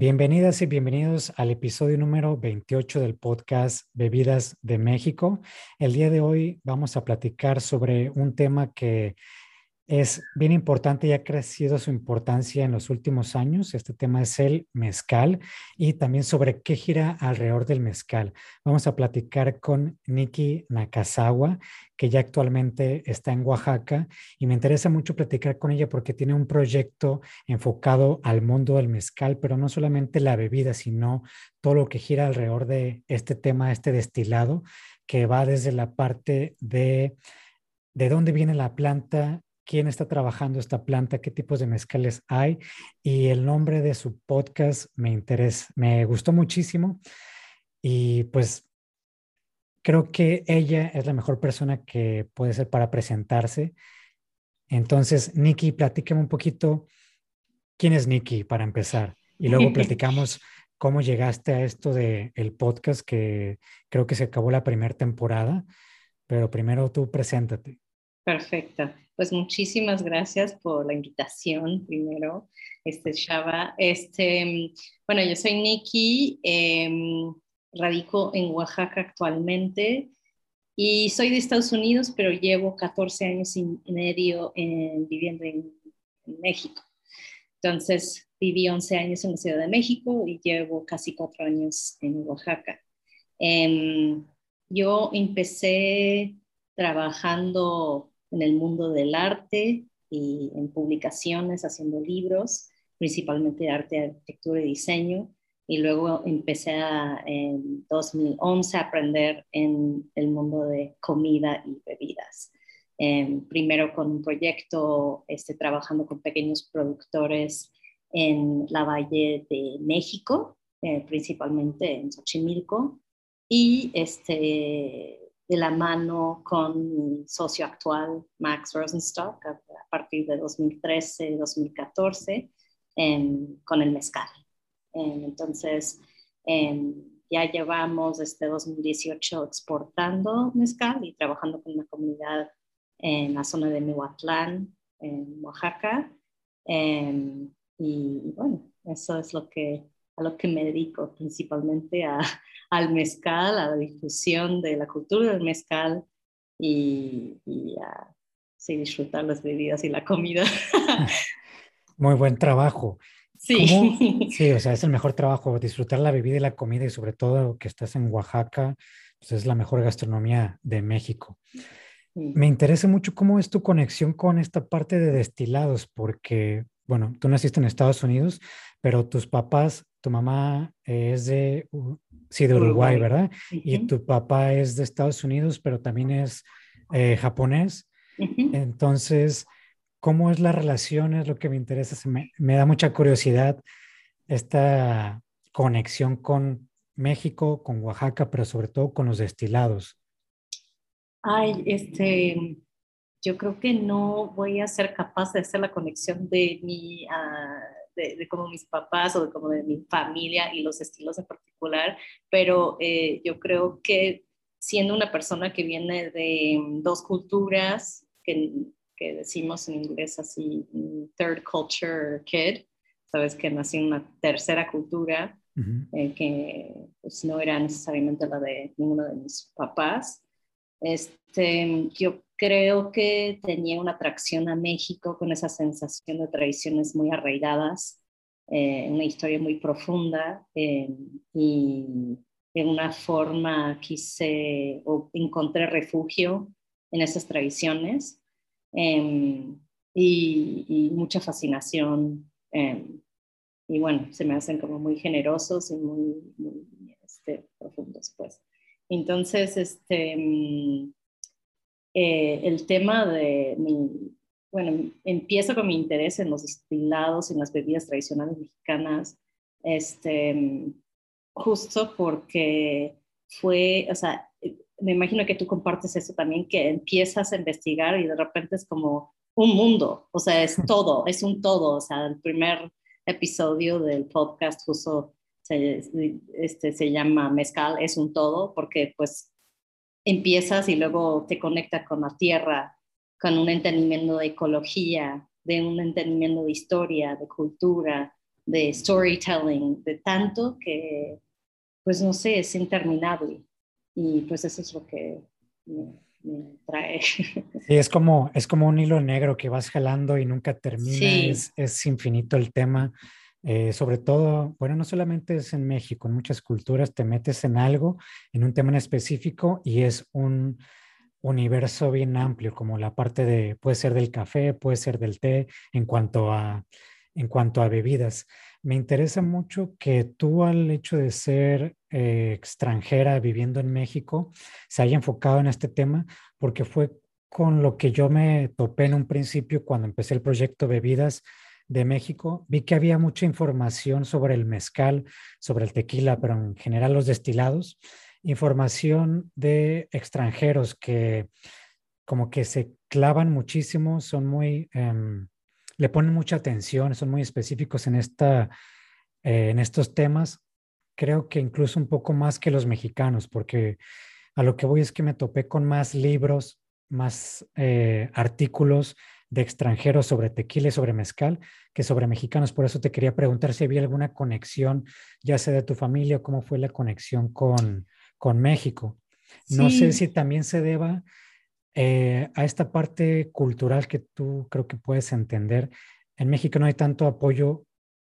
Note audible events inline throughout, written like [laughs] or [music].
Bienvenidas y bienvenidos al episodio número 28 del podcast Bebidas de México. El día de hoy vamos a platicar sobre un tema que es bien importante y ha crecido su importancia en los últimos años. Este tema es el mezcal y también sobre qué gira alrededor del mezcal. Vamos a platicar con Nikki Nakazawa, que ya actualmente está en Oaxaca y me interesa mucho platicar con ella porque tiene un proyecto enfocado al mundo del mezcal, pero no solamente la bebida, sino todo lo que gira alrededor de este tema, este destilado, que va desde la parte de de dónde viene la planta, quién está trabajando esta planta, qué tipos de mezcales hay y el nombre de su podcast me interesa, me gustó muchísimo y pues creo que ella es la mejor persona que puede ser para presentarse. Entonces, Nikki, platícame un poquito quién es Nikki para empezar y luego platicamos [laughs] cómo llegaste a esto del el podcast que creo que se acabó la primera temporada, pero primero tú preséntate. Perfecto. Pues muchísimas gracias por la invitación primero, este Shaba. Este, bueno, yo soy Nikki, em, radico en Oaxaca actualmente y soy de Estados Unidos, pero llevo 14 años y medio viviendo en, México. Entonces, viví 11 años en la Ciudad de México y llevo casi 4 años en Oaxaca. Em, yo empecé trabajando en el mundo del arte y en publicaciones, haciendo libros, principalmente de arte, arquitectura y diseño. Y luego empecé en 2011 a aprender en el mundo de comida y bebidas. Em, primero con un proyecto este, trabajando con pequeños productores en la Valle de México, eh, principalmente en Xochimilco, y este, de la mano con mi socio actual, Max Rosenstock, a, partir de 2013-2014, con el mezcal. entonces, ya llevamos desde 2018 exportando mezcal y trabajando con una comunidad en la zona de Mihuatlán, en Oaxaca. y bueno, eso es lo que a lo que me dedico principalmente a, [laughs] al mezcal, a la difusión de la cultura del mezcal y, a disfrutar las bebidas y la comida. [laughs] Muy buen trabajo. Sí. [laughs] Sí, o sea, es el mejor trabajo, disfrutar la bebida y la comida y sobre todo que estás en Oaxaca, pues es la mejor gastronomía de México. Me interesa mucho cómo es tu conexión con esta parte de destilados, porque, bueno, tú naciste en Estados Unidos, pero tus papás tu mamá es de, sí, de Uruguay, ¿verdad? Y tu papá es de Estados Unidos, pero también es eh, japonés. Entonces, ¿cómo es la relación? Es lo que me interesa. me, da mucha curiosidad esta conexión con México, con Oaxaca, pero sobre todo con los destilados. Ay, este, yo creo que no voy a ser capaz de hacer la conexión de mi... Ah, de, como mis papás o de como de mi familia y los estilos en particular, pero eh, yo creo que siendo una persona que viene de dos culturas, que, que decimos en inglés así, third culture kid, sabes que nací en una tercera cultura, eh, que pues, no era necesariamente la de ninguno de mis papás. Este, yo creo que tenía una atracción a México con esa sensación de tradiciones muy arraigadas, eh, una historia muy profunda eh, y de una forma quise o encontré refugio en esas tradiciones em, y, mucha fascinación. Em, y bueno, se me hacen como muy generosos y muy, este, profundos, pues. Entonces, este, mm, eh, el tema de mi, bueno, empiezo con mi interés en los destilados, en las bebidas tradicionales mexicanas, este, justo porque fue, o sea, me imagino que tú compartes eso también, que empiezas a investigar y de repente es como un mundo, o sea, es [laughs] todo, es un todo, o sea, el primer episodio del podcast justo se, este, se llama Mezcal, es un todo, porque pues empiezas y luego te conectas con la tierra, con un entendimiento de ecología, de un entendimiento de historia, de cultura, de storytelling, de tanto que, pues no sé, es interminable. Y pues eso es lo que me, trae. [laughs] Sí, es como, es como un hilo negro que vas jalando y nunca termina, es, es, infinito el tema. Eh, sobre todo, bueno, no solamente es en México, en muchas culturas te metes en algo, en un tema en específico y es un universo bien amplio, como la parte de, puede ser del café, puede ser del té, en cuanto a, en cuanto a bebidas. Me interesa mucho que tú al hecho de ser eh, extranjera viviendo en México se haya enfocado en este tema, porque fue con lo que yo me topé en un principio cuando empecé el proyecto Bebidas de México. Vi que había mucha información sobre el mezcal, sobre el tequila, pero en general los destilados. Información de extranjeros que como que se clavan muchísimo, son muy... Em, le ponen mucha atención, son muy específicos en, esta, eh, en estos temas, creo que incluso un poco más que los mexicanos, porque a lo que voy es que me topé con más libros, más eh, artículos de extranjeros sobre tequila y sobre mezcal que sobre mexicanos. Por eso te quería preguntar si había alguna conexión, ya sea de tu familia, o cómo fue la conexión con, con México. No sé si también se deba eh, a esta parte cultural que tú creo que puedes entender, en México no hay tanto apoyo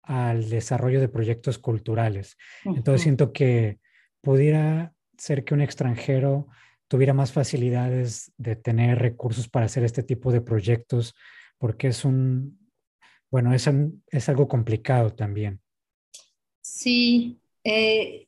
al desarrollo de proyectos culturales. Entonces siento que pudiera ser que un extranjero tuviera más facilidades de tener recursos para hacer este tipo de proyectos, porque es un, bueno, es, es algo complicado también. Sí, eh,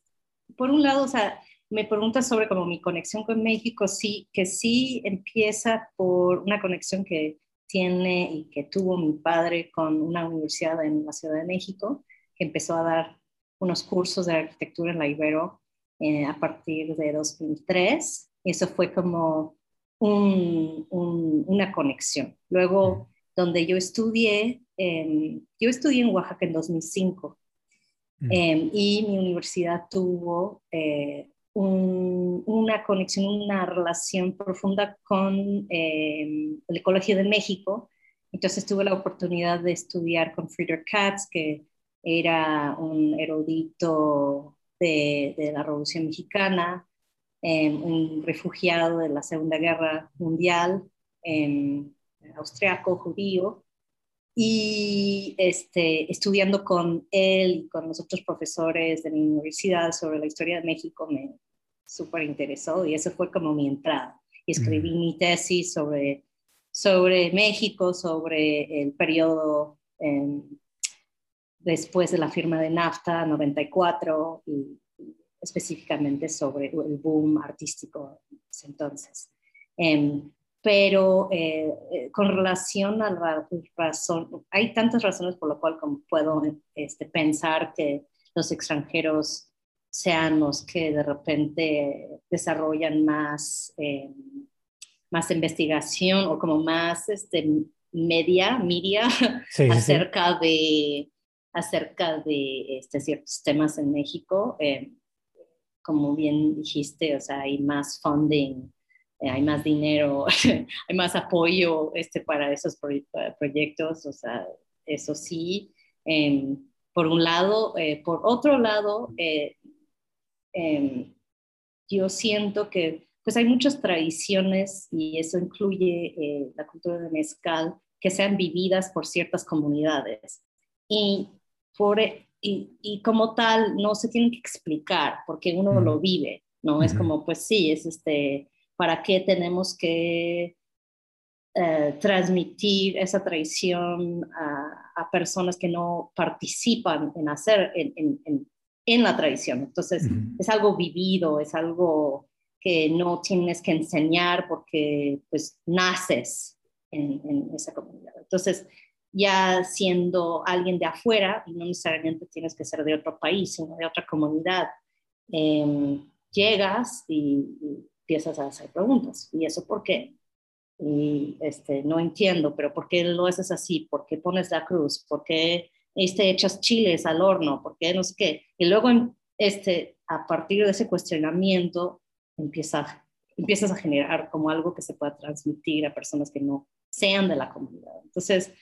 por un lado, o sea, me preguntas sobre como mi conexión con México, sí, que sí empieza por una conexión que tiene y que tuvo mi padre con una universidad en la Ciudad de México, que empezó a dar unos cursos de arquitectura en la Ibero eh, a partir de 2003. Eso fue como una conexión. Luego, donde yo estudié, yo estudié en Oaxaca en 2005 em, y mi universidad tuvo eh, una conexión, una relación profunda con eh, el Colegio de México. Entonces tuve la oportunidad de estudiar con Friedrich Katz, que era un erudito de, la Revolución Mexicana, em, un refugiado de la Segunda Guerra Mundial, em, austriaco, judío, y este, estudiando con él y con los otros profesores de mi universidad sobre la historia de México, me, súper interesó y eso fue como mi entrada. Y escribí mi tesis sobre, sobre México, sobre el periodo em, después de la firma de NAFTA, 94, y, específicamente sobre el boom artístico entonces. Em, pero eh, eh, con relación a la razón, hay tantas razones por las cuales puedo este, pensar que los extranjeros sean los que de repente desarrollan más, eh, más investigación o como más este, media, media [laughs] acerca, De, acerca de este, ciertos temas en México. Eh, como bien dijiste, o sea, hay más funding, eh, hay más dinero, [laughs] hay más apoyo este, para esos proyectos, o sea, eso sí. por un lado, por otro lado, Em, yo siento que pues hay muchas tradiciones y eso incluye eh, la cultura de mezcal que sean vividas por ciertas comunidades y, por, y, como tal no se tienen que explicar porque uno lo vive, ¿no? Es como, pues sí, es este, ¿para qué tenemos que eh, transmitir esa tradición a, a, personas que no participan en hacer, en, en, en la tradición. Entonces, es algo vivido, es algo que no tienes que enseñar porque pues naces en, esa comunidad. Entonces, ya siendo alguien de afuera, y no necesariamente tienes que ser de otro país, sino de otra comunidad, em, llegas y, empiezas a hacer preguntas. ¿Y eso por qué? Y este, no entiendo, pero ¿por qué lo haces así? ¿Por qué pones la cruz? ¿Por qué este, echas chiles al horno, porque no sé qué. Y luego, este, a partir de ese cuestionamiento, empieza, empiezas a generar como algo que se pueda transmitir a personas que no sean de la comunidad. Entonces,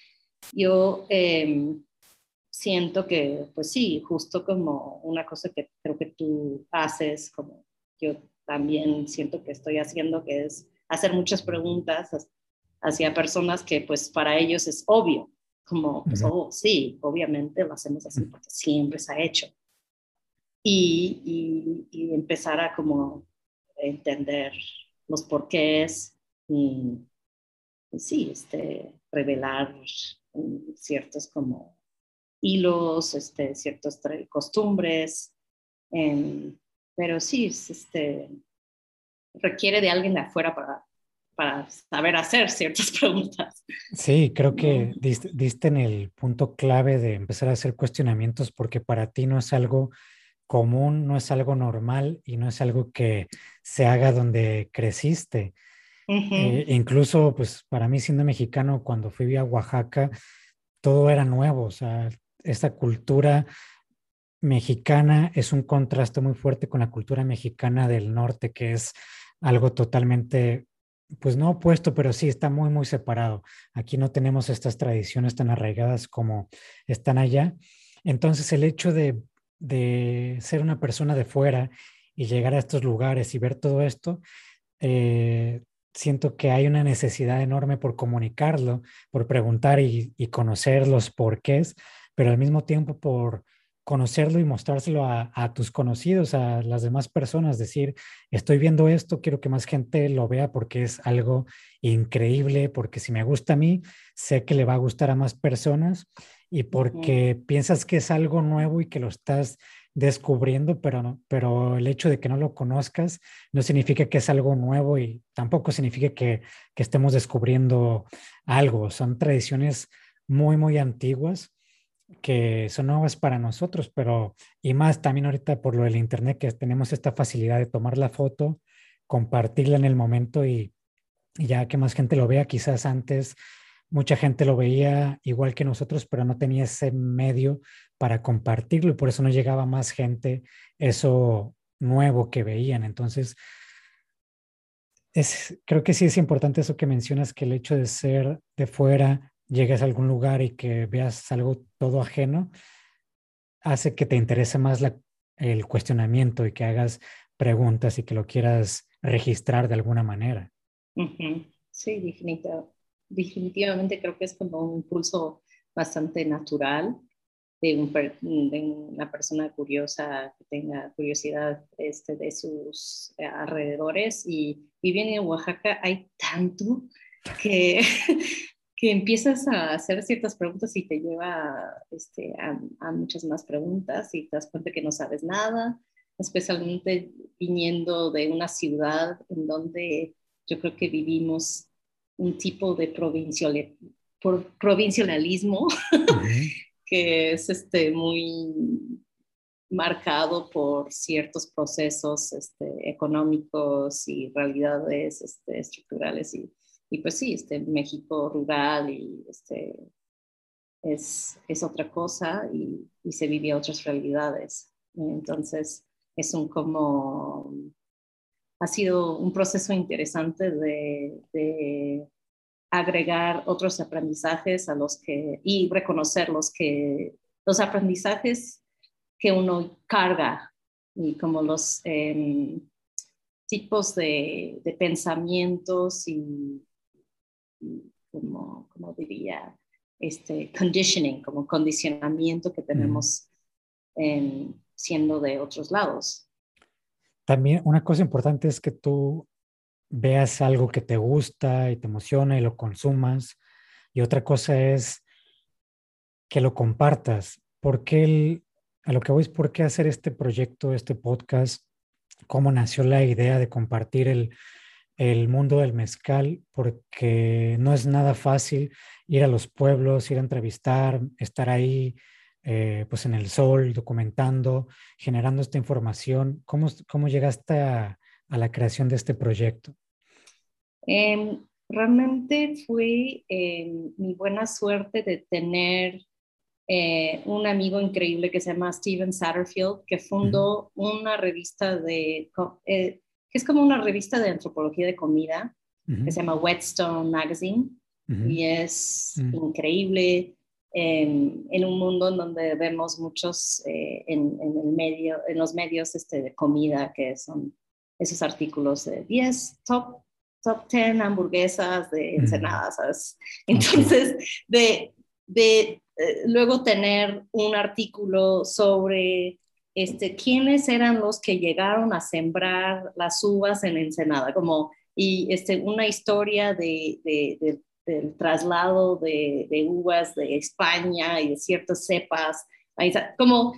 yo em, siento que, pues sí, justo como una cosa que creo que tú haces, como yo también siento que estoy haciendo, que es hacer muchas preguntas hacia personas que pues para ellos es obvio, como, pues, oh, sí, obviamente lo hacemos así porque siempre se ha hecho. Y, y, empezar a como entender los porqués y, y sí, este, revelar ciertos como hilos, este, ciertas costumbres, em, pero sí, este, requiere de alguien de afuera para, para saber hacer ciertas [laughs] preguntas. Sí, creo que diste, en el punto clave de empezar a hacer cuestionamientos porque para ti no es algo común, no es algo normal y no es algo que se haga donde creciste. Eh, incluso, pues para mí siendo mexicano, cuando fui a Oaxaca, todo era nuevo, o sea, esta cultura mexicana es un contraste muy fuerte con la cultura mexicana del norte, que es algo totalmente, pues no opuesto, pero sí está muy, muy separado. Aquí no tenemos estas tradiciones tan arraigadas como están allá. Entonces el hecho de, ser una persona de fuera y llegar a estos lugares y ver todo esto, eh, siento que hay una necesidad enorme por comunicarlo, por preguntar y, y conocer los porqués, pero al mismo tiempo por conocerlo y mostrárselo a, tus conocidos, a las demás personas, decir, estoy viendo esto, quiero que más gente lo vea porque es algo increíble, porque si me gusta a mí, sé que le va a gustar a más personas y porque piensas que es algo nuevo y que lo estás descubriendo, pero, pero el hecho de que no lo conozcas no significa que es algo nuevo y tampoco significa que estemos descubriendo algo. Son tradiciones muy, muy antiguas que son nuevas para nosotros, pero y más también ahorita por lo del internet que tenemos esta facilidad de tomar la foto, compartirla en el momento y, ya que más gente lo vea, quizás antes mucha gente lo veía igual que nosotros, pero no tenía ese medio para compartirlo y por eso no llegaba más gente eso nuevo que veían. Entonces, es, creo que sí es importante eso que mencionas, que el hecho de ser de fuera llegues a algún lugar y que veas algo todo ajeno, hace que te interese más el cuestionamiento y que hagas preguntas y que lo quieras registrar de alguna manera. Sí, definitivamente creo que es como un impulso bastante natural de, una persona curiosa que tenga curiosidad este, de sus alrededores. Y viviendo en Oaxaca hay tanto que [laughs] que empiezas a hacer ciertas preguntas y te lleva este, a, muchas más preguntas y te das cuenta que no sabes nada, especialmente viniendo de una ciudad en donde yo creo que vivimos un tipo de provincialismo [laughs] que es este, muy marcado por ciertos procesos este, económicos y realidades este, estructurales y y pues sí, este, México rural y este, es, es otra cosa y, y, se vive otras realidades. Entonces, es un como, ha sido un proceso interesante de, de agregar otros aprendizajes a los que, y reconocer los que, los aprendizajes que uno carga y como los em, tipos de, de, pensamientos y, como, como diría, este conditioning, como condicionamiento que tenemos siendo de otros lados. También una cosa importante es que tú veas algo que te gusta y te emociona y lo consumas. Y otra cosa es que lo compartas. porque a lo que voy es por qué hacer este proyecto, este podcast? ¿Cómo nació la idea de compartir el, el mundo del mezcal porque no es nada fácil ir a los pueblos, ir a entrevistar, estar ahí eh, pues en el sol, documentando, generando esta información. ¿Cómo, cómo llegaste a, la creación de este proyecto? Em, realmente fue em, mi buena suerte de tener eh, un amigo increíble que se llama Steven Satterfield, que fundó una revista de, eh, es como una revista de antropología de comida que se llama Whetstone Magazine y es increíble. En, un mundo en donde vemos muchos eh, en, el medio, en los medios este, de comida, que son esos artículos de 10 top, top 10 hamburguesas de Ensenadas, [laughs] Entonces, de, de eh, luego tener un artículo sobre este, quiénes eran los que llegaron a sembrar las uvas en Ensenada, como y este, una historia de, de, del traslado de, de, uvas de España y de ciertas cepas, como,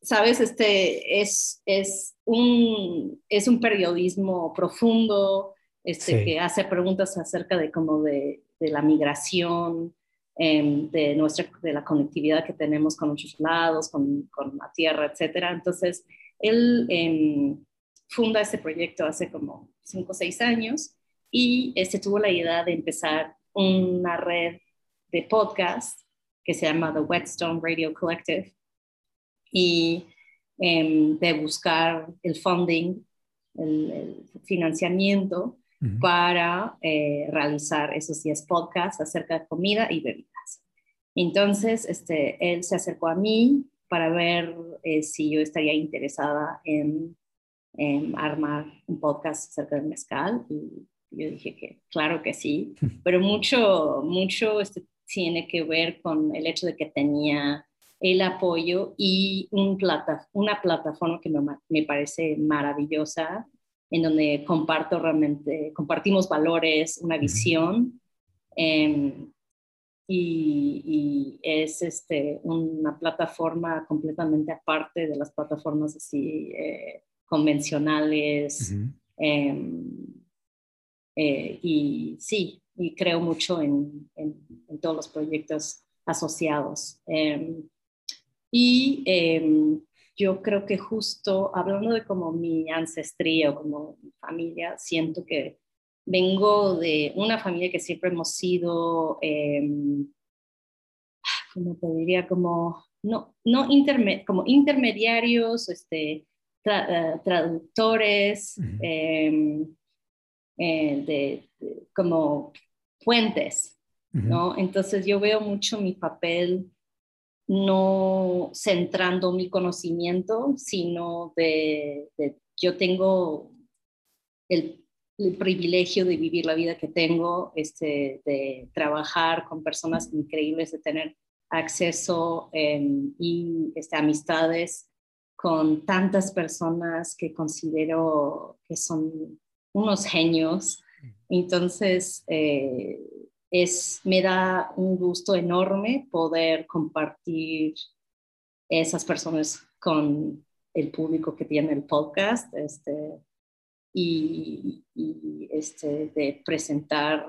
sabes, este, es, es, un, es un periodismo profundo, este, que hace preguntas acerca de como de, de la migración, Em, de, nuestra, de la conectividad que tenemos con muchos lados, con, con la tierra, etcétera. Entonces, él em, funda este proyecto hace como cinco o seis años y este, tuvo la idea de empezar una red de podcast que se llama The Whetstone Radio Collective y em, de buscar el funding, el, el financiamiento para eh, realizar esos 10 podcasts acerca de comida y bebidas. Entonces, este, él se acercó a mí para ver eh, si yo estaría interesada en, armar un podcast acerca del mezcal y yo dije que claro que sí, [laughs] pero mucho, mucho este, tiene que ver con el hecho de que tenía el apoyo y un plata, una plataforma que me, me parece maravillosa en donde comparto realmente, compartimos valores, una visión. Em, y, es este, una plataforma completamente aparte de las plataformas así eh, convencionales. Em, eh, y sí, y creo mucho en, en, todos los proyectos asociados. Em, y yo creo que justo hablando de como mi ancestría o como mi familia, siento que vengo de una familia que siempre hemos sido, eh, ¿cómo te diría? Como, no, no como intermediarios, este, eh, traductores, em, eh, de, como puentes, ¿no? Entonces yo veo mucho mi papel no centrando mi conocimiento, sino de, yo tengo el, privilegio de vivir la vida que tengo, este, de trabajar con personas increíbles, de tener acceso em, y este, amistades con tantas personas que considero que son unos genios. Entonces, eh, es, me da un gusto enorme poder compartir esas personas con el público que tiene el podcast este, y, este, de presentar,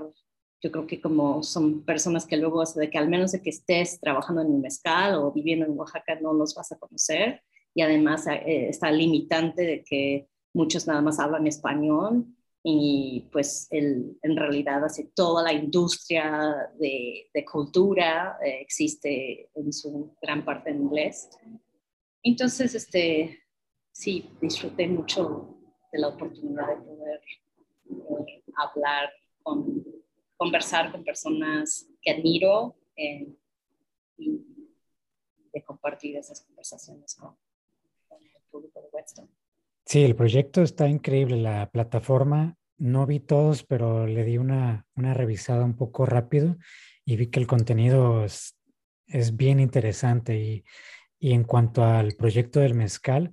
yo creo que como son personas que luego, de que al menos de que estés trabajando en un mezcal o viviendo en Oaxaca, no los vas a conocer y además eh, está limitante de que muchos nada más hablan español y pues en realidad hace toda la industria de, cultura, eh, existe en su gran parte en inglés. Entonces, este, sí, disfruté mucho de la oportunidad de poder, hablar, con, conversar con personas que admiro eh, y de compartir esas conversaciones con, con el público de Whetstone. Sí, el proyecto está increíble. La plataforma, no vi todos, pero le di una, una revisada un poco rápido y vi que el contenido es, bien interesante. Y, y, en cuanto al proyecto del mezcal,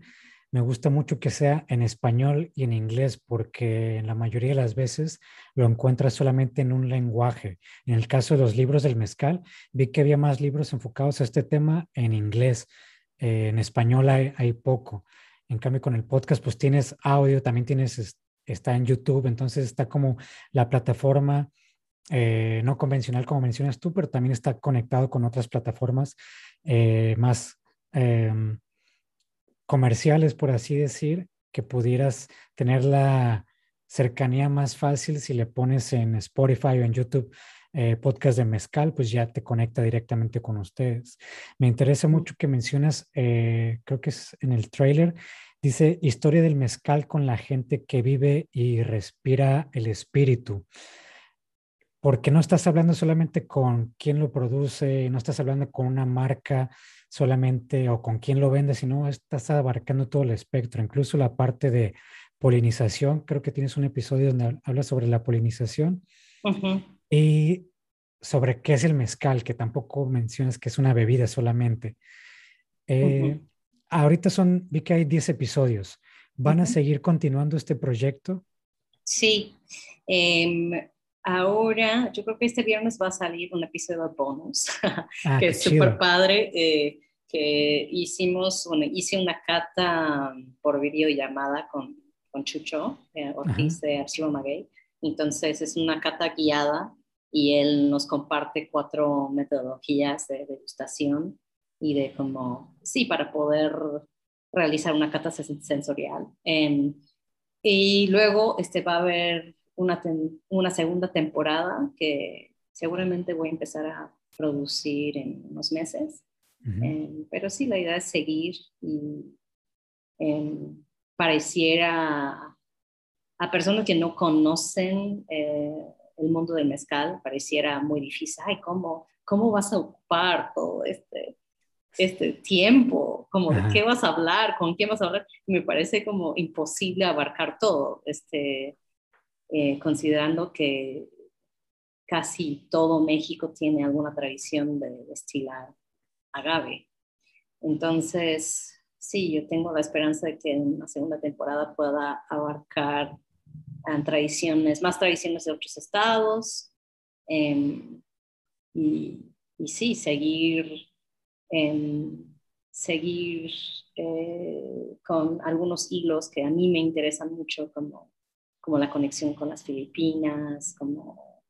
me gusta mucho que sea en español y en inglés, porque en la mayoría de las veces lo encuentras solamente en un lenguaje. En el caso de los libros del mezcal, vi que había más libros enfocados a este tema en inglés. Eh, en español hay, hay poco. En cambio, con el podcast, pues tienes audio, también tienes, está en YouTube, entonces está como la plataforma eh, no convencional, como mencionas tú, pero también está conectado con otras plataformas eh, más em, comerciales, por así decir, que pudieras tener la cercanía más fácil si le pones en Spotify o en YouTube eh, podcast de mezcal, pues ya te conecta directamente con ustedes. Me interesa mucho que mencionas, eh, creo que es en el trailer, dice historia del mezcal con la gente que vive y respira el espíritu. porque no estás hablando solamente con quién lo produce, no estás hablando con una marca solamente o con quién lo vende, sino estás abarcando todo el espectro, incluso la parte de polinización. Creo que tienes un episodio donde hablas sobre la polinización y sobre qué es el mezcal, que tampoco mencionas que es una bebida solamente. Eh, ahorita son, vi que hay 10 episodios. ¿Van a seguir continuando este proyecto? Sí. Em, ahora, yo creo que este viernes va a salir un episodio bonus, [laughs] ah, que es súper padre, eh, que hicimos, bueno, hice una cata por videollamada con, con Chucho eh, Ortiz de Archivo Maguey. Entonces es una cata guiada y él nos comparte cuatro metodologías de degustación y de cómo, sí, para poder realizar una cata sensorial. Em, y luego este, va a haber una, una segunda temporada que seguramente voy a empezar a producir en unos meses. Em, pero sí, la idea es seguir y em, pareciera a personas que no conocen eh, el mundo del mezcal, pareciera muy difícil. Ay, ¿cómo, cómo vas a ocupar todo este, este tiempo? como ¿De qué vas a hablar? ¿Con quién vas a hablar? Me parece como imposible abarcar todo. Este, eh, considerando que casi todo México tiene alguna tradición de destilar agave. Entonces, sí, yo tengo la esperanza de que en la segunda temporada pueda abarcar tradiciones, más tradiciones de otros estados em, y, sí, seguir, em, seguir eh, con algunos hilos que a mí me interesan mucho, como como la conexión con las Filipinas, como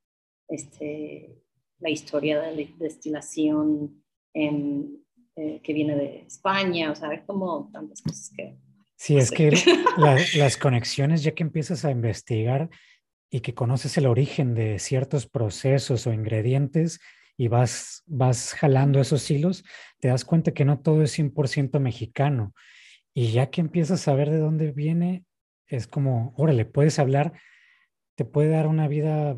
este, la historia de la destilación en, eh, que viene de España, o sea, hay como tantas cosas que... Sí, es que [laughs] las conexiones, ya que empiezas a investigar y que conoces el origen de ciertos procesos o ingredientes y vas, vas jalando esos hilos, te das cuenta que no todo es 100% mexicano. Y ya que empiezas a ver de dónde viene, es como, órale, puedes hablar, te puede dar una vida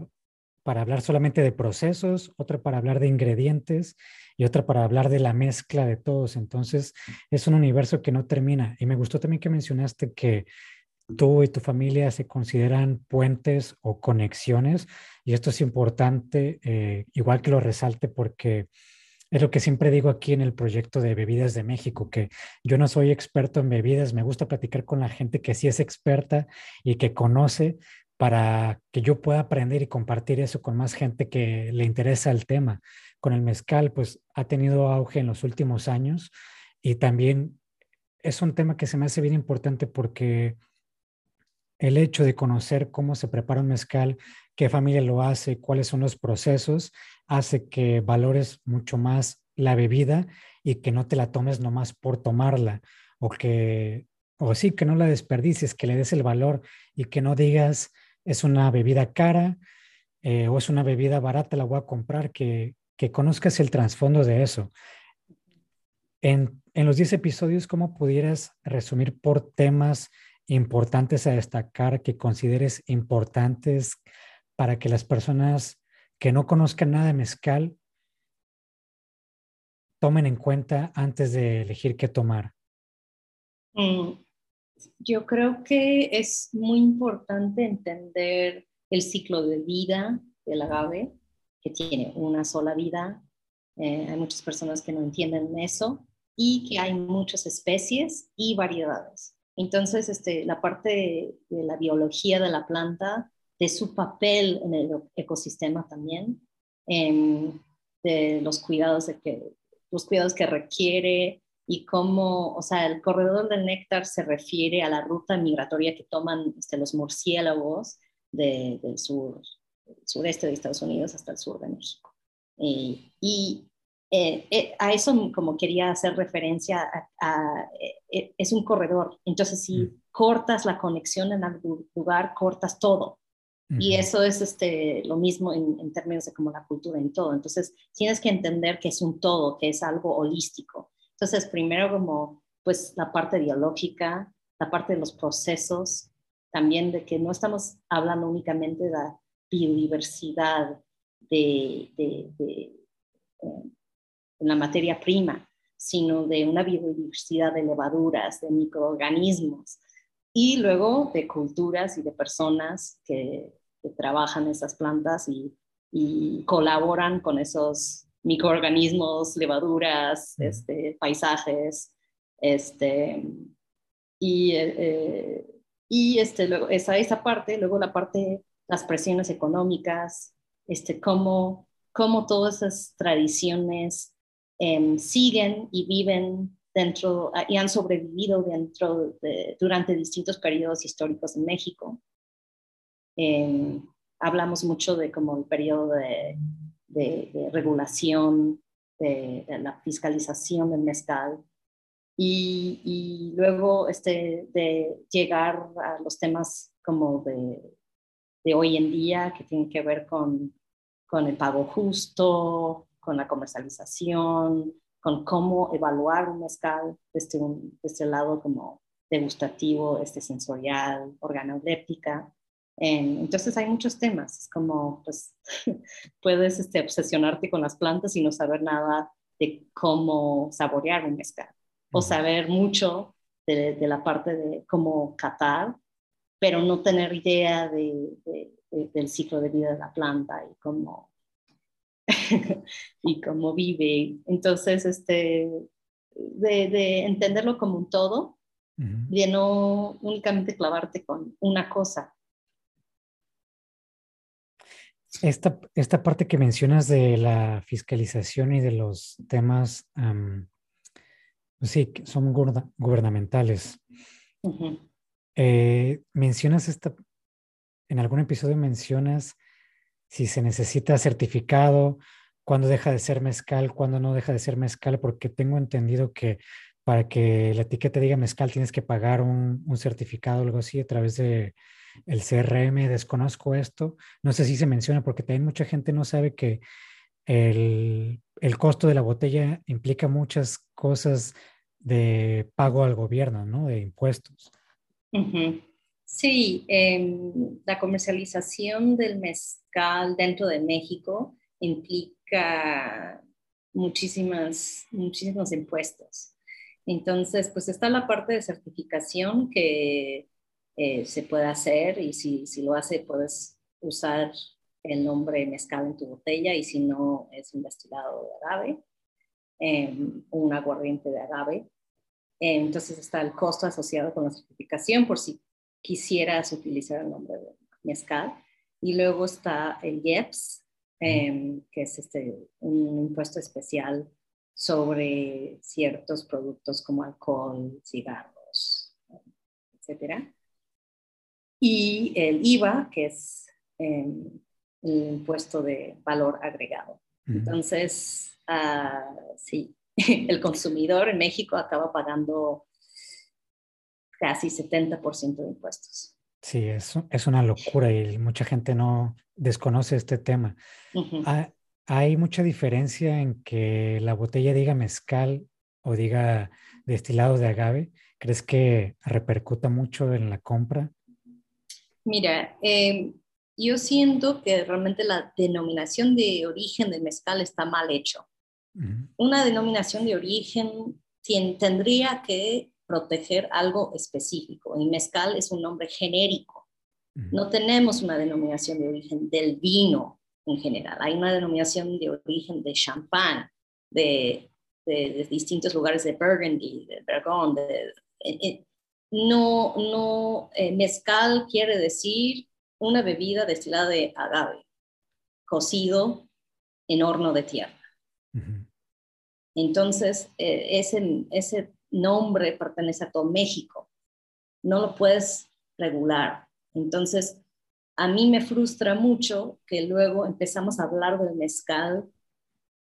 para hablar solamente de procesos, otra para hablar de ingredientes y otra para hablar de la mezcla de todos. Entonces, es un universo que no termina. Y me gustó también que mencionaste que tú y tu familia se consideran puentes o conexiones. Y esto es importante, eh, igual que lo resalte, porque es lo que siempre digo aquí en el proyecto de Bebidas de México, que yo no soy experto en bebidas, me gusta platicar con la gente que sí es experta y que conoce para que yo pueda aprender y compartir eso con más gente que le interesa el tema. Con el mezcal, pues ha tenido auge en los últimos años y también es un tema que se me hace bien importante porque el hecho de conocer cómo se prepara un mezcal, qué familia lo hace, cuáles son los procesos, hace que valores mucho más la bebida y que no te la tomes nomás por tomarla o que, o sí, que no la desperdicies, que le des el valor y que no digas es una bebida cara eh, o es una bebida barata, la voy a comprar, que, que conozcas el trasfondo de eso. En, en los 10 episodios, ¿cómo pudieras resumir por temas importantes a destacar que consideres importantes para que las personas que no conozcan nada de mezcal tomen en cuenta antes de elegir qué tomar? Mm, yo creo que es muy importante entender el ciclo de vida del agave, que tiene una sola vida. Eh, hay muchas personas que no entienden eso y que hay muchas especies y variedades. Entonces, este, la parte de la biología de la planta de su papel en el ecosistema también, em, de los cuidados, de que, los cuidados que requiere y cómo, o sea, el corredor del néctar se refiere a la ruta migratoria que toman este, los murciélagos del sur, sureste de Estados Unidos hasta el sur de México. y eh, eh, a eso como quería hacer referencia, a, eh, es un corredor. Entonces, si mm. cortas la conexión en algún lugar, cortas todo. Y eso es este, lo mismo en, términos de como la cultura en todo. Entonces, tienes que entender que es un todo, que es algo holístico. Entonces, primero como pues la parte biológica, la parte de los procesos, también de que no estamos hablando únicamente de la biodiversidad de, de, eh, la materia prima, sino de una biodiversidad de levaduras, de microorganismos y luego de culturas y de personas que, trabajan esas plantas y, y, colaboran con esos microorganismos, levaduras, este, paisajes, este, y, eh, y este, luego, esa, esa parte, luego la parte, las presiones económicas, este, cómo, cómo todas esas tradiciones em, siguen y viven dentro y han sobrevivido dentro de, durante distintos periodos históricos en México. Em, hablamos mucho de como el periodo de, de, regulación, de, la fiscalización del mezcal, y, y, luego este, de llegar a los temas como de, de hoy en día que tienen que ver con, con el pago justo, con la comercialización, con cómo evaluar un mezcal desde, un, desde el lado como degustativo, este sensorial, organoléptica. Entonces hay muchos temas, es como pues [laughs] puedes este, obsesionarte con las plantas y no saber nada de cómo saborear un mezcal o saber mucho de, de la parte de cómo catar, pero no tener idea de, del ciclo de vida de la planta y cómo, [laughs] y cómo vive. Entonces, este, de, de, entenderlo como un todo, de no únicamente clavarte con una cosa. Esta, esta parte que mencionas de la fiscalización y de los temas, pues sí, son gubernamentales. Eh, mencionas esta, en algún episodio mencionas si se necesita certificado, cuándo deja de ser mezcal, cuándo no deja de ser mezcal, porque tengo entendido que para que la etiqueta diga mezcal tienes que pagar un, certificado o algo así a través de el CRM. Desconozco esto. No sé si se menciona porque también mucha gente no sabe que el, costo de la botella implica muchas cosas de pago al gobierno, ¿no? De impuestos. Sí, em, la comercialización del mezcal dentro de México implica muchísimas, muchísimos impuestos. Entonces, pues está la parte de certificación que eh, se puede hacer y si, si, lo hace puedes usar el nombre mezcal en tu botella y si no es un destilado de agave, em, un aguardiente de agave. Entonces está el costo asociado con la certificación por si quisieras utilizar el nombre de mezcal. Y luego está el IEPS, em, que es este, un impuesto especial sobre ciertos productos como alcohol, cigarros, etc. Y el IVA, que es em, el impuesto de valor agregado. Entonces, uh, sí, [laughs] el consumidor en México acaba pagando casi 70% de impuestos. Sí, es, es una locura y mucha gente no desconoce este tema. ¿Hay mucha diferencia en que la botella diga mezcal o diga destilado de agave? ¿Crees que repercuta mucho en la compra? Mira, em, yo siento que realmente la denominación de origen del mezcal está mal hecho. Una denominación de origen tendría que proteger algo específico. Y mezcal es un nombre genérico. No tenemos una denominación de origen del vino en general. Hay una denominación de origen de champán, de, de, distintos lugares de Burgundy, de. Eh, eh, no, no, eh, mezcal quiere decir una bebida destilada de agave, cocido en horno de tierra. Entonces, ese, ese nombre pertenece a todo México. No lo puedes regular. Entonces, a mí me frustra mucho que luego empezamos a hablar del mezcal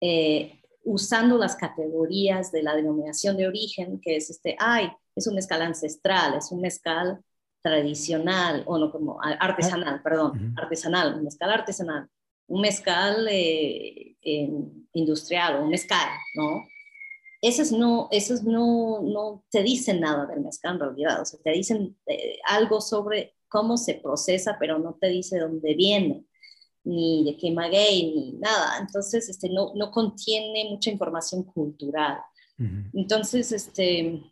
eh, usando las categorías de la denominación de origen, que es este, ay, es un mezcal ancestral, es un mezcal tradicional, o no como artesanal, perdón, artesanal, un mezcal artesanal, un mezcal eh, industrial, un mezcal, ¿no? esos no, esos no, no te dicen nada del mezcal en realidad, o sea, te dicen eh, algo sobre cómo se procesa, pero no te dice dónde viene. ni de quema gay, ni nada. Entonces, este, no, no contiene mucha información cultural. Entonces, este,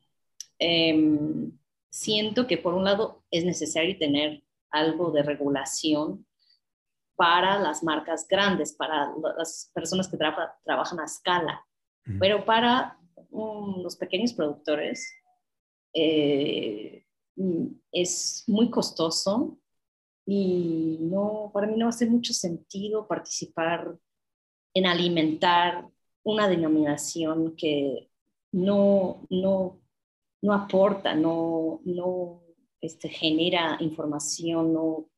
em, siento que por un lado es necesario tener algo de regulación para las marcas grandes, para las personas que trabajan a escala, pero para um, los pequeños productores eh, es muy costoso y no, para mí no hace mucho sentido participar en alimentar una denominación que no, no, no aporta, no, no este, genera información no,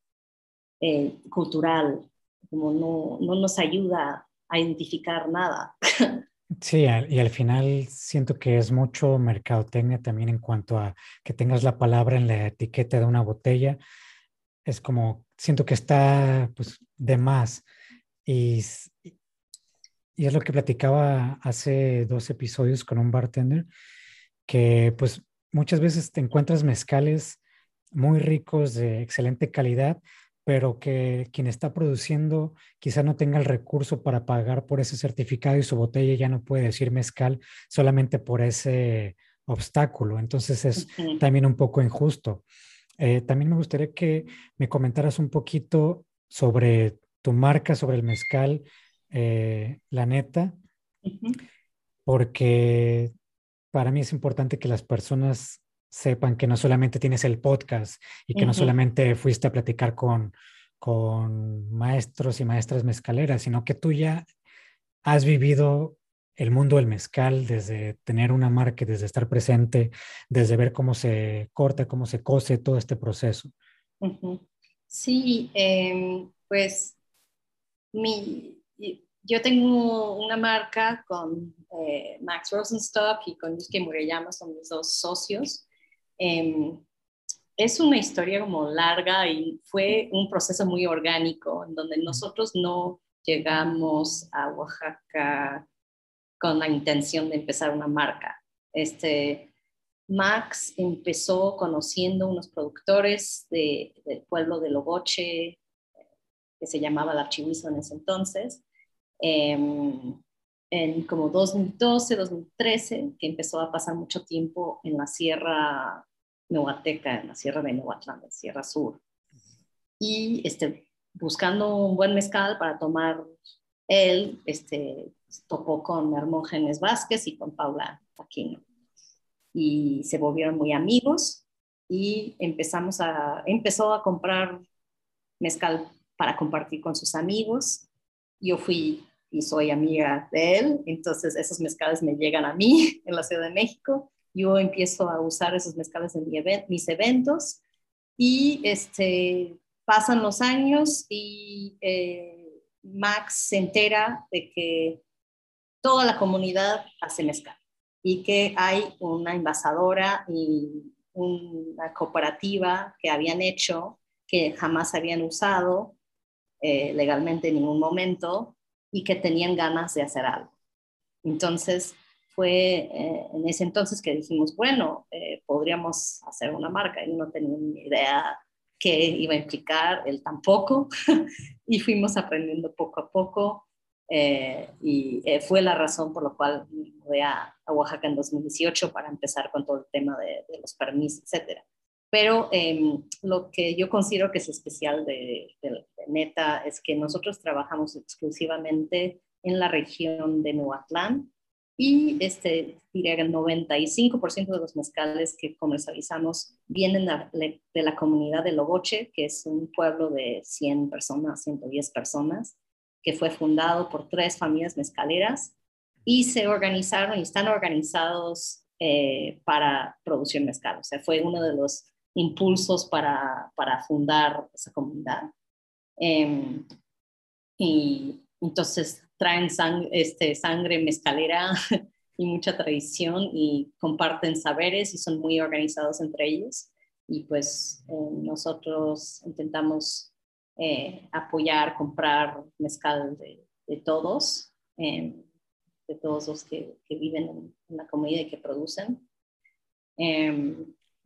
eh, cultural, como no, no nos ayuda a identificar nada. [laughs] Sí, y al final siento que es mucho mercadotecnia también en cuanto a que tengas la palabra en la etiqueta de una botella. Es como, siento que está pues de más. Y, y es lo que platicaba hace dos episodios con un bartender, que pues muchas veces te encuentras mezcales muy ricos de excelente calidad, pero que quien está produciendo quizá no tenga el recurso para pagar por ese certificado y su botella ya no puede decir mezcal solamente por ese obstáculo. Entonces es también un poco injusto. Eh, también me gustaría que me comentaras un poquito sobre tu marca, sobre el mezcal, eh, la neta, porque para mí es importante que las personas sepan que no solamente tienes el podcast y que no solamente fuiste a platicar con, con maestros y maestras mezcaleras, sino que tú ya has vivido el mundo del mezcal desde tener una marca, desde estar presente, desde ver cómo se corta, cómo se cose todo este proceso. Sí, em, pues mi, yo tengo una marca con eh, Max Rosenstock y con Yusuke Murayama, son mis dos socios. Em, es una historia como larga y fue un proceso muy orgánico en donde nosotros no llegamos a Oaxaca con la intención de empezar una marca. Este, Max empezó conociendo unos productores de, del pueblo de Logoche, que se llamaba La Chihuizo en ese entonces, em, en como 2012, 2013, que empezó a pasar mucho tiempo en la Sierra Nuateca, en la Sierra de Nuatlán, en Sierra Sur. Y este, buscando un buen mezcal para tomar, él este, topó con Hermógenes Vázquez y con Paula Aquino. Y se volvieron muy amigos y empezamos a, empezó a comprar mezcal para compartir con sus amigos. Yo fui y soy amiga de él, entonces esos mezcales me llegan a mí [laughs] en la Ciudad de México. Yo empiezo a usar esos mezcales en mis eventos y este, pasan los años y eh, Max se entera de que toda la comunidad hace mezcal y que hay una envasadora y una cooperativa que habían hecho que jamás habían usado eh, legalmente en ningún momento y que tenían ganas de hacer algo. Entonces, fue eh, en ese entonces que dijimos, bueno, eh, podríamos hacer una marca. Y no tenía ni idea qué iba a implicar, él tampoco, [laughs] y fuimos aprendiendo poco a poco. Eh, y fue la razón por la cual me mudé a, Oaxaca en 2018 para empezar con todo el tema de, los permisos, etcétera. Pero em, lo que yo considero que es especial de, de, Neta es que nosotros trabajamos exclusivamente en la región de Nuatlán y este, diría que el 95% de los mezcales que comercializamos vienen de la comunidad de Logoche, que es un pueblo de 100 personas, 110 personas, que fue fundado por tres familias mezcaleras y se organizaron y están organizados eh, para producir mezcal. O sea, fue uno de los impulsos para, para fundar esa comunidad. Em, y entonces traen este, sangre mezcalera [laughs] y mucha tradición y comparten saberes y son muy organizados entre ellos. Y pues eh, nosotros intentamos eh, apoyar, comprar mezcal de, todos, em, de todos los que, que viven en, la comunidad y que producen.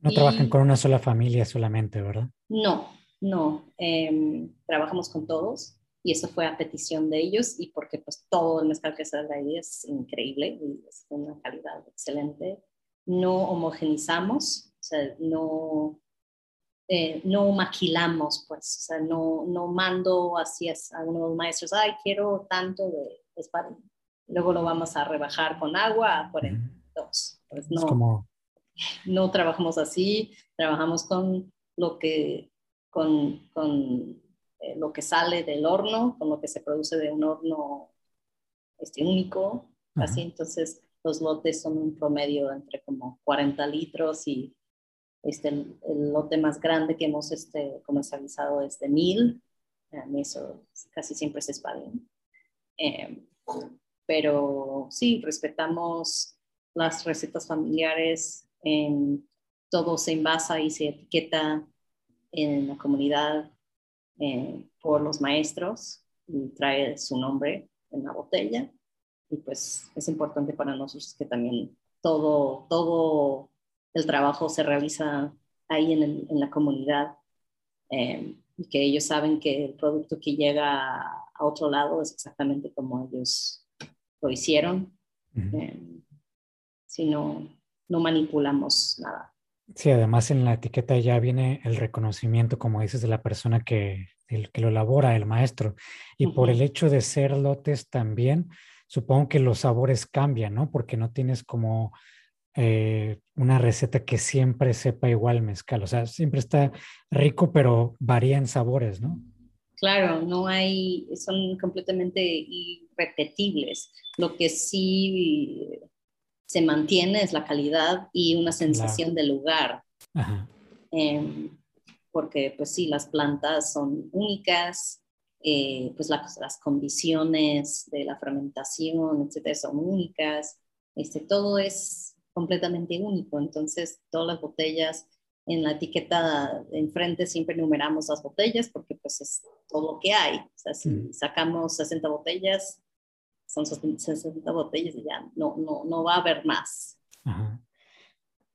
No trabajan con una sola familia solamente, ¿verdad? No, no. Em, trabajamos con todos. y eso fue a petición de ellos y porque pues todo el mezcal que sale de ahí es increíble y es de una calidad excelente. No homogenizamos, o sea, no, eh, no maquilamos, pues, o sea, no, no mando así a algunos maestros, ay, quiero tanto de espadín. Luego lo vamos a rebajar con agua a 42. Pues no, como... no trabajamos así, trabajamos con lo que, con, con eh, lo que sale del horno, con lo que se produce de un horno este, único, así. Entonces, los lotes son un promedio entre como 40 litros y este, el, lote más grande que hemos este, comercializado es de 1000. eso casi siempre es espadín. Eh, pero sí, respetamos las recetas familiares, en, todo se envasa y se etiqueta en la comunidad eh, por los maestros y trae su nombre en la botella. Y pues es importante para nosotros que también todo, todo el trabajo se realiza ahí en, en la comunidad eh, y que ellos saben que el producto que llega a, otro lado es exactamente como ellos lo hicieron. Eh, si no, manipulamos nada. Sí, además en la etiqueta ya viene el reconocimiento, como dices, de la persona que, el, que lo elabora, el maestro. Y por el hecho de ser lotes también, supongo que los sabores cambian, ¿no? Porque no tienes como eh, una receta que siempre sepa igual mezcal. O sea, siempre está rico, pero varía en sabores, ¿no? Claro, no hay, son completamente irrepetibles. Lo que sí se mantiene es la calidad y una sensación de lugar. Em, porque pues sí, las plantas son únicas, eh, pues las, las condiciones de la fermentación, etcétera, son únicas. Este, todo es completamente único. Entonces, todas las botellas en la etiqueta enfrente siempre numeramos las botellas porque pues es todo lo que hay. O sea, si sacamos 60 botellas, son 60 botellas y ya no, no, no va a haber más.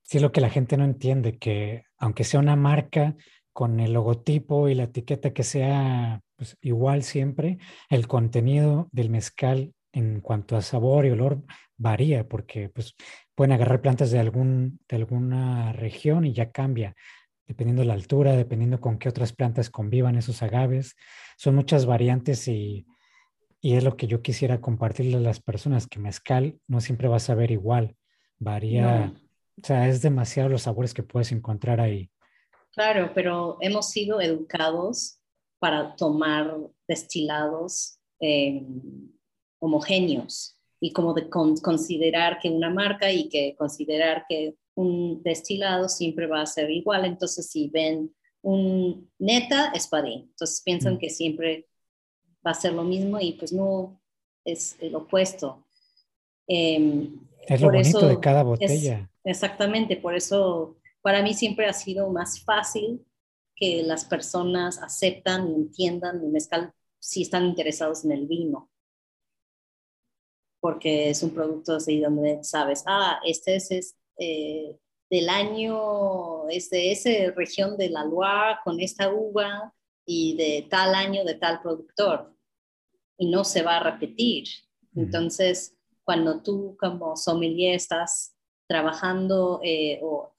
Sí, lo que la gente no entiende, que aunque sea una marca con el logotipo y la etiqueta que sea pues, igual siempre, el contenido del mezcal en cuanto a sabor y olor varía porque pues, pueden agarrar plantas de, algún, de alguna región y ya cambia, dependiendo de la altura, dependiendo con qué otras plantas convivan esos agaves. Son muchas variantes y, y es lo que yo quisiera compartirle a las personas, que mezcal no siempre va a saber igual, varía, o sea, es demasiado los sabores que puedes encontrar ahí. Claro, pero hemos sido educados para tomar destilados eh, homogéneos y como de considerar que una marca y que considerar que un destilado siempre va a ser igual. Entonces, si ven un neta espadín, entonces piensan mm. que siempre va a ser lo mismo y pues no, es el opuesto. Em, es lo bonito de cada botella. exactamente, por eso para mí siempre ha sido más fácil que las personas aceptan y entiendan el mezcal si están interesados en el vino porque es un producto así donde sabes, ah, este es, eh, del año, es de esa región de la Loire con esta uva y de tal año de tal productor y no se va a repetir. Entonces, cuando tú como sommelier estás trabajando eh, o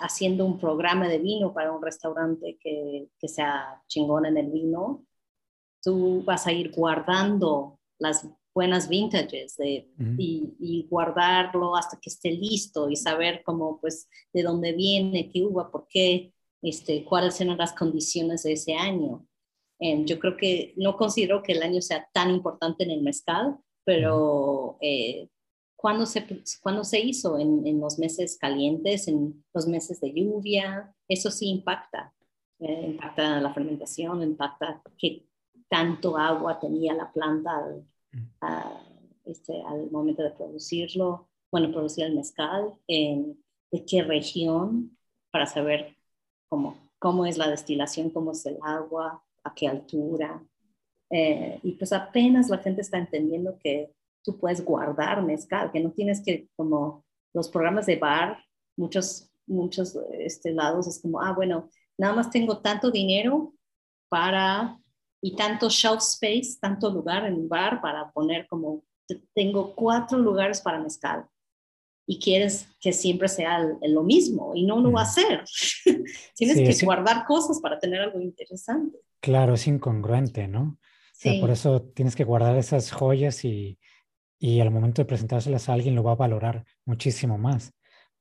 haciendo un programa de vino para un restaurante que, que sea chingón en el vino, tú vas a ir guardando las buenas vintages de, y, guardarlo hasta que esté listo y saber cómo, pues, de dónde viene, qué uva, por qué, este, cuáles son las condiciones de ese año. Em, yo creo que no considero que el año sea tan importante en el mezcal, pero eh, cuando se, cuando se hizo en, en, los meses calientes, en los meses de lluvia, eso sí impacta. Eh, impacta la fermentación, impacta qué tanto agua tenía la planta este, al momento de producirlo, bueno, producir el mezcal, en de qué región, para saber cómo, cómo es la destilación, cómo es el agua, a qué altura. Eh, y pues apenas la gente está entendiendo que tú puedes guardar mezcal, que no tienes que, como los programas de bar, muchos, muchos este, lados es como, ah, bueno, nada más tengo tanto dinero para y tanto shelf space, tanto lugar en el bar para poner como, tengo cuatro lugares para mezcal y quieres que siempre sea lo mismo y no lo va a ser. [laughs] Tienes que guardar cosas para tener algo interesante. Claro, es incongruente, ¿no? por eso tienes que guardar esas joyas y, y al momento de presentárselas a alguien lo va a valorar muchísimo más,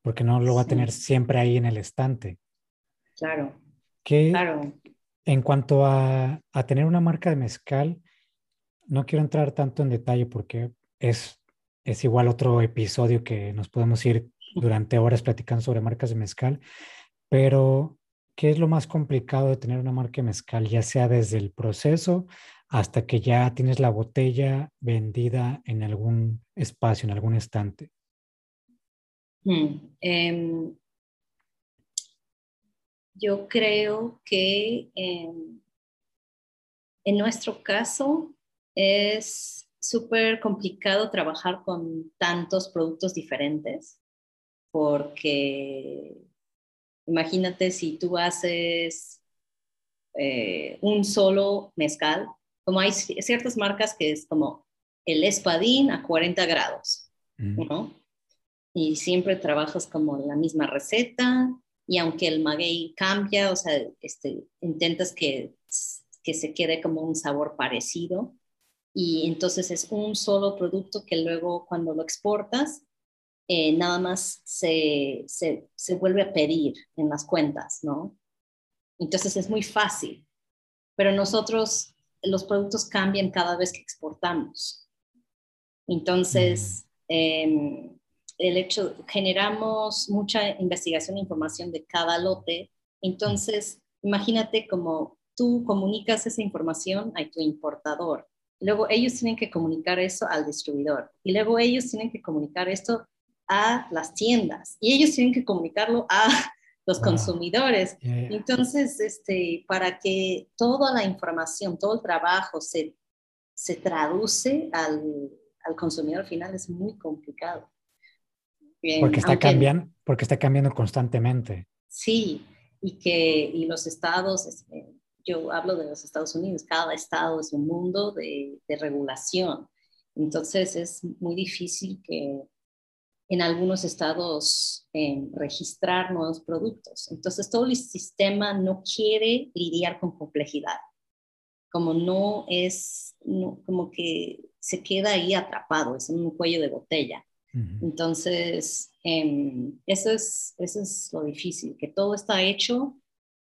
porque no lo va a tener siempre ahí en el estante. Claro. Que claro. En cuanto a, a, tener una marca de mezcal, no quiero entrar tanto en detalle porque es, es igual otro episodio que nos podemos ir durante horas platicando sobre marcas de mezcal, pero ¿qué es lo más complicado de tener una marca de mezcal, ya sea desde el proceso hasta que ya tienes la botella vendida en algún espacio, en algún estante? Hmm, em, yo creo que en nuestro caso es súper complicado trabajar con tantos productos diferentes porque imagínate si tú haces eh, un solo mezcal, como hay ciertas marcas que es como el espadín a 40 grados, ¿no? Y siempre trabajas como la misma receta y aunque el maguey cambia, o sea, este, intentas que, que se quede como un sabor parecido y entonces es un solo producto que luego cuando lo exportas, eh, nada más se, se, se vuelve a pedir en las cuentas, ¿no? Entonces es muy fácil, pero nosotros los productos cambian cada vez que exportamos. Entonces, em, el hecho, generamos mucha investigación e información de cada lote. Entonces, imagínate cómo tú comunicas esa información a tu importador. Luego ellos tienen que comunicar eso al distribuidor. Y luego ellos tienen que comunicar esto a las tiendas. Y ellos tienen que comunicarlo a [laughs] los consumidores. Entonces, este, para que toda la información, todo el trabajo se, se traduce al, al consumidor final es muy complicado. porque, está cambiando, porque está cambiando constantemente. Sí, y que y los estados, este, yo hablo de los Estados Unidos, cada estado es un mundo de, de regulación. Entonces es muy difícil que en algunos estados registrar nuevos productos. Entonces, todo el sistema no quiere lidiar con complejidad, como no es, como que se queda ahí atrapado, es un cuello de botella. Entonces, em, eso, es, eso es lo difícil, que todo está hecho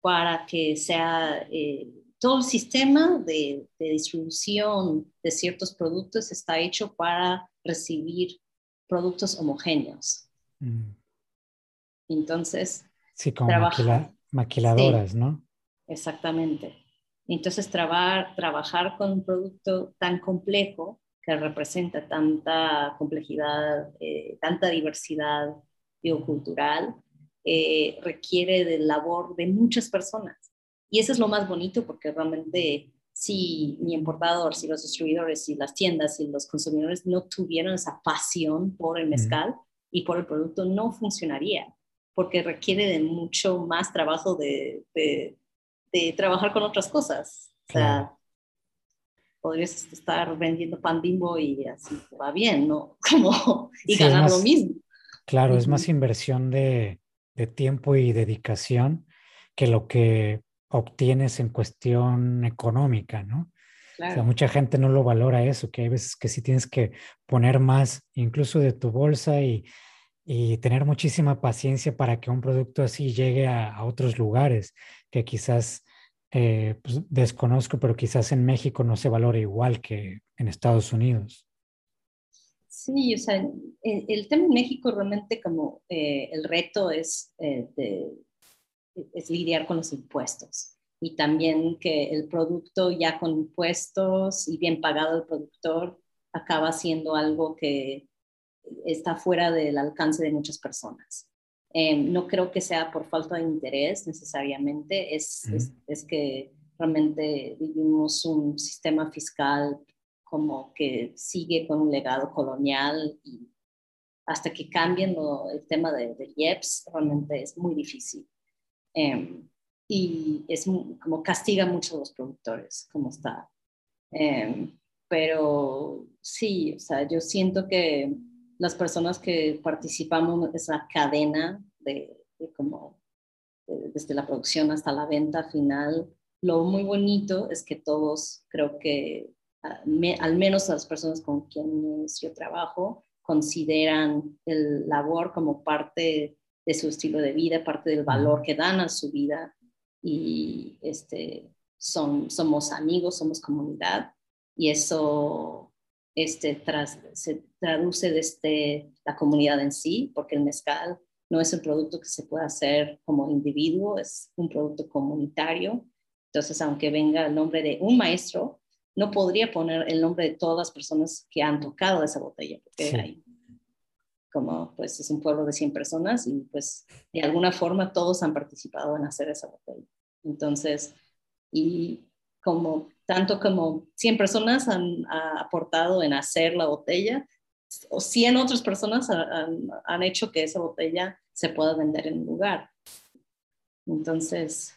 para que sea, eh, todo el sistema de, de distribución de ciertos productos está hecho para recibir productos homogéneos. Mm. Entonces, sí, como maquiladoras, ¿no? Exactamente. Entonces, trabajar con un producto tan complejo que representa tanta complejidad, eh, tanta diversidad biocultural, eh, requiere de labor de muchas personas. Y eso es lo más bonito porque realmente si mi importador, si los distribuidores, si las tiendas, si los consumidores no tuvieran esa pasión por el mezcal y por el producto, no funcionaría, porque requiere de mucho más trabajo de, de, trabajar con otras cosas. O sea, podrías estar vendiendo pan bimbo y así va bien, ¿no? [laughs] Como, y ganar lo mismo. Claro, es más inversión de, de tiempo y dedicación que lo que obtienes en cuestión económica, ¿no? O sea, mucha gente no lo valora eso, que hay veces que sí tienes que poner más incluso de tu bolsa y, y tener muchísima paciencia para que un producto así llegue a, otros lugares que quizás eh, pues, desconozco, pero quizás en México no se valora igual que en Estados Unidos. Sí, o sea, el, tema en México realmente como eh, el reto es eh, de, es lidiar con los impuestos y también que el producto ya con impuestos y bien pagado el productor acaba siendo algo que está fuera del alcance de muchas personas. Em, no creo que sea por falta de interés necesariamente, es, es, que realmente vivimos un sistema fiscal como que sigue con un legado colonial y hasta que cambien el tema de, de IEPS realmente es muy difícil. Em, y es como castiga mucho a los productores, como está. Em, pero sí, o sea, yo siento que las personas que participamos en esa cadena de, como desde la producción hasta la venta final, lo muy bonito es que todos, creo que al menos las personas con quienes yo trabajo, consideran el labor como parte de su estilo de vida, parte del valor que dan a su vida. Y este, son, somos amigos, somos comunidad. Y eso este, se traduce desde la comunidad en sí, porque el mezcal no es un producto que se pueda hacer como individuo, es un producto comunitario. Entonces, aunque venga el nombre de un maestro, no podría poner el nombre de todas las personas que han tocado esa botella, porque hay, como pues es un pueblo de 100 personas y pues de alguna forma todos han participado en hacer esa botella. Entonces, y como tanto como 100 personas han aportado en hacer la botella, o 100 otras personas han, han, hecho que esa botella se pueda vender en un lugar. Entonces,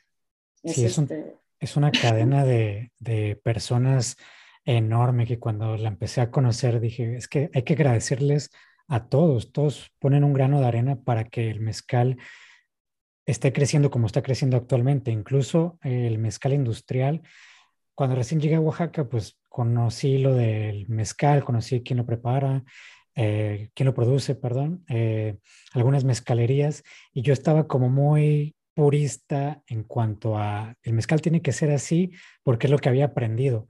es, este es, una cadena de, de, personas enorme que cuando la empecé a conocer dije, es que hay que agradecerles a todos, todos ponen un grano de arena para que el mezcal esté creciendo como está creciendo actualmente. Incluso el mezcal industrial cuando recién llegué a Oaxaca, pues conocí lo del mezcal, conocí quién lo prepara, eh, quién lo produce, perdón, eh, algunas mezcalerías, y yo estaba como muy purista en cuanto a el mezcal tiene que ser así porque es lo que había aprendido.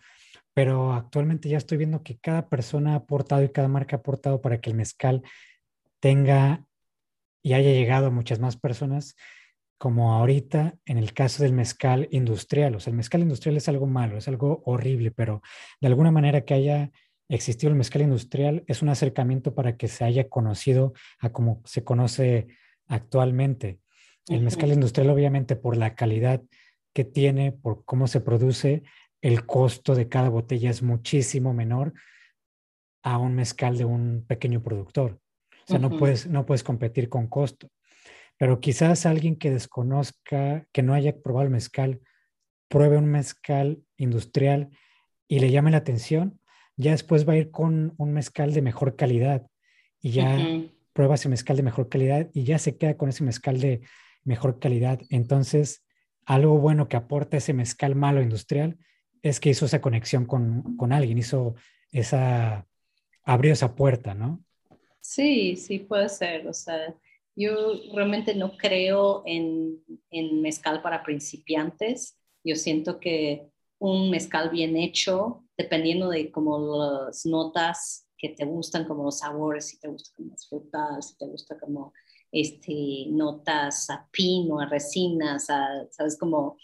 Pero actualmente ya estoy viendo que cada persona ha aportado y cada marca ha aportado para que el mezcal tenga y haya llegado a muchas más personas como ahorita en el caso del mezcal industrial. O sea, el mezcal industrial es algo malo, es algo horrible, pero de alguna manera que haya existido el mezcal industrial es un acercamiento para que se haya conocido a como se conoce actualmente. El mezcal industrial, obviamente, por la calidad que tiene, por cómo se produce, el costo de cada botella es muchísimo menor a un mezcal de un pequeño productor. O sea, no, puedes, no puedes competir con costo. Pero quizás alguien que desconozca, que no haya probado el mezcal, pruebe un mezcal industrial y le llame la atención, ya después va a ir con un mezcal de mejor calidad y ya prueba ese mezcal de mejor calidad y ya se queda con ese mezcal de mejor calidad. Entonces, algo bueno que aporta ese mezcal malo industrial es que hizo esa conexión con, con alguien, hizo esa, abrió esa puerta, ¿no? Sí, sí puede ser. O sea, yo realmente no creo en, en, mezcal para principiantes. Yo siento que un mezcal bien hecho, dependiendo de como las notas que te gustan, como los sabores, si te gusta como las frutas, si te gusta como este, notas a pino, a resinas, a, sabes, como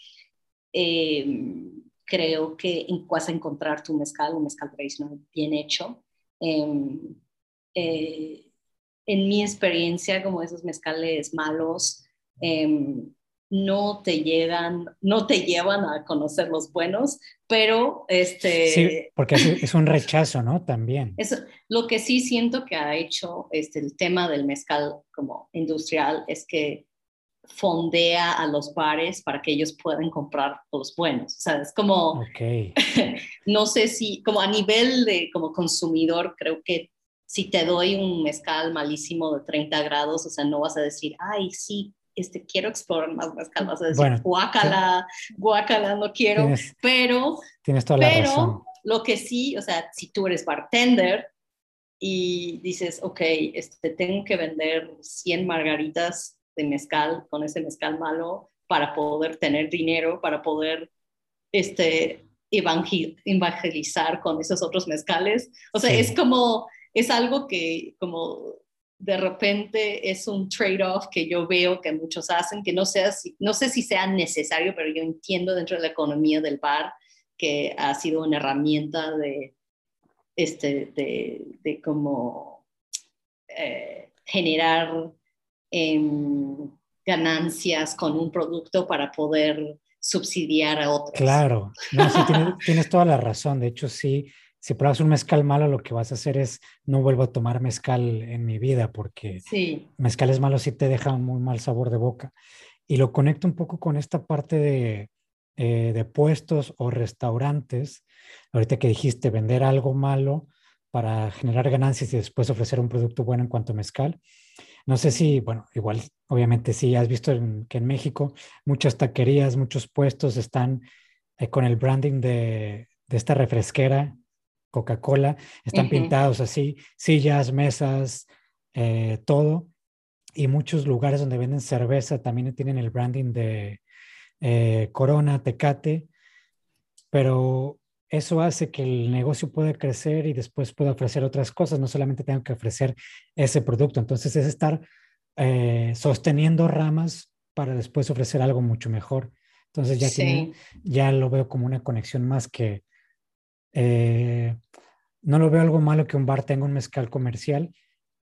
em, creo que vas a encontrar tu mezcal, un mezcal tradicional bien hecho. Em, eh, en mi experiencia, como esos mezcales malos, em, no te llegan, no te llevan a conocer los buenos, pero este... Sí, porque es, un rechazo, ¿no? También. Lo que sí siento que ha hecho este, el tema del mezcal como industrial es que fondea a los bares para que ellos puedan comprar los buenos. O sea, es como, okay. [laughs] no sé si, como a nivel de como consumidor, creo que si te doy un mezcal malísimo de 30 grados, o sea, no vas a decir, ay, sí, este, quiero explorar más mezcal, vas a decir, bueno, guácala, guácala, no quiero, pero, tienes toda la pero lo que sí, o sea, si tú eres bartender y dices, ok, este, tengo que vender 100 margaritas de mezcal con ese mezcal malo para poder tener dinero, para poder este, evangelizar con esos otros mezcales. O sea, es como es algo que como de repente es un trade-off que yo veo que muchos hacen, que no, sea, no sé si sea necesario, pero yo entiendo dentro de la economía del bar que ha sido una herramienta de, este, de, de como eh, generar em, ganancias con un producto para poder subsidiar a otros. Claro, tienes, tienes, toda la razón. De hecho, sí, si pruebas un mezcal malo, lo que vas a hacer es no vuelvo a tomar mezcal en mi vida porque sí. mezcales malos sí te dejan muy mal sabor de boca. Y lo conecto un poco con esta parte de, eh, de puestos o restaurantes. Ahorita que dijiste vender algo malo para generar ganancias y después ofrecer un producto bueno en cuanto a mezcal. No sé si, bueno, igual, obviamente sí, has visto que en México muchas taquerías, muchos puestos están eh, con el branding de, de esta refresquera, Coca-Cola, están pintados así, sillas, mesas, eh, todo. Y muchos lugares donde venden cerveza también tienen el branding de eh, Corona, Tecate, pero eso hace que el negocio pueda crecer y después pueda ofrecer otras cosas, no solamente tengo que ofrecer ese producto. Entonces es estar eh, sosteniendo ramas para después ofrecer algo mucho mejor. Entonces ya, ya lo veo como una conexión más que... Eh, no lo veo algo malo que un bar tenga un mezcal comercial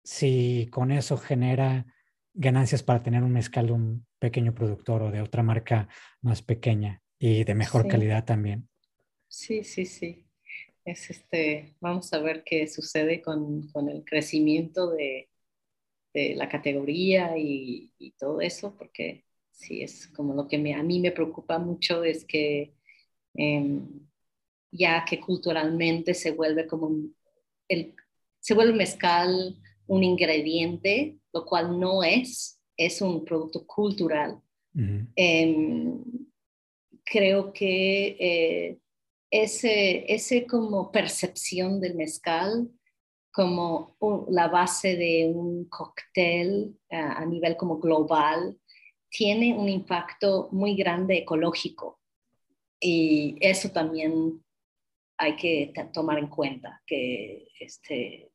si con eso genera ganancias para tener un mezcal de un pequeño productor o de otra marca más pequeña y de mejor calidad también. Sí, sí, sí. Es este, vamos a ver qué sucede con, con el crecimiento de, de la categoría y, y, todo eso, porque sí, es como lo que me, a mí me preocupa mucho es que em, ya que culturalmente se vuelve como el, se vuelve mezcal un ingrediente, lo cual no es, es un producto cultural. Em, creo que eh, ese, ese como percepción del mezcal como la base de un cóctel a nivel como global tiene un impacto muy grande ecológico y eso también hay que tomar en cuenta que este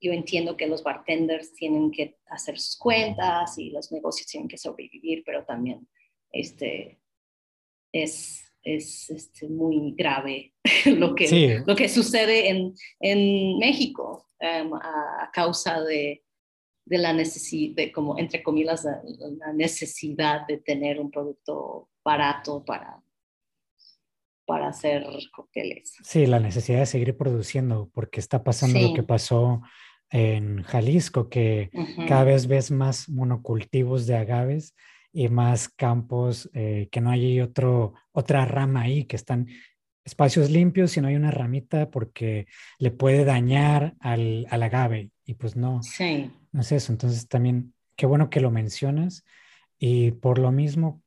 yo entiendo que los bartenders tienen que hacer sus cuentas y los negocios tienen que sobrevivir, pero también este es es este, muy grave [laughs] lo que, lo que sucede en, en México em, a, causa de, de la necesidad, como entre comillas, la, necesidad de tener un producto barato para, para hacer cócteles. Sí, la necesidad de seguir produciendo, porque está pasando lo que pasó en Jalisco, que cada vez ves más monocultivos de agaves y más campos, eh, que no hay otro, otra rama ahí, que están espacios limpios y no hay una ramita porque le puede dañar al, al agave y pues no, sí. no es eso. Entonces también, qué bueno que lo mencionas y por lo mismo,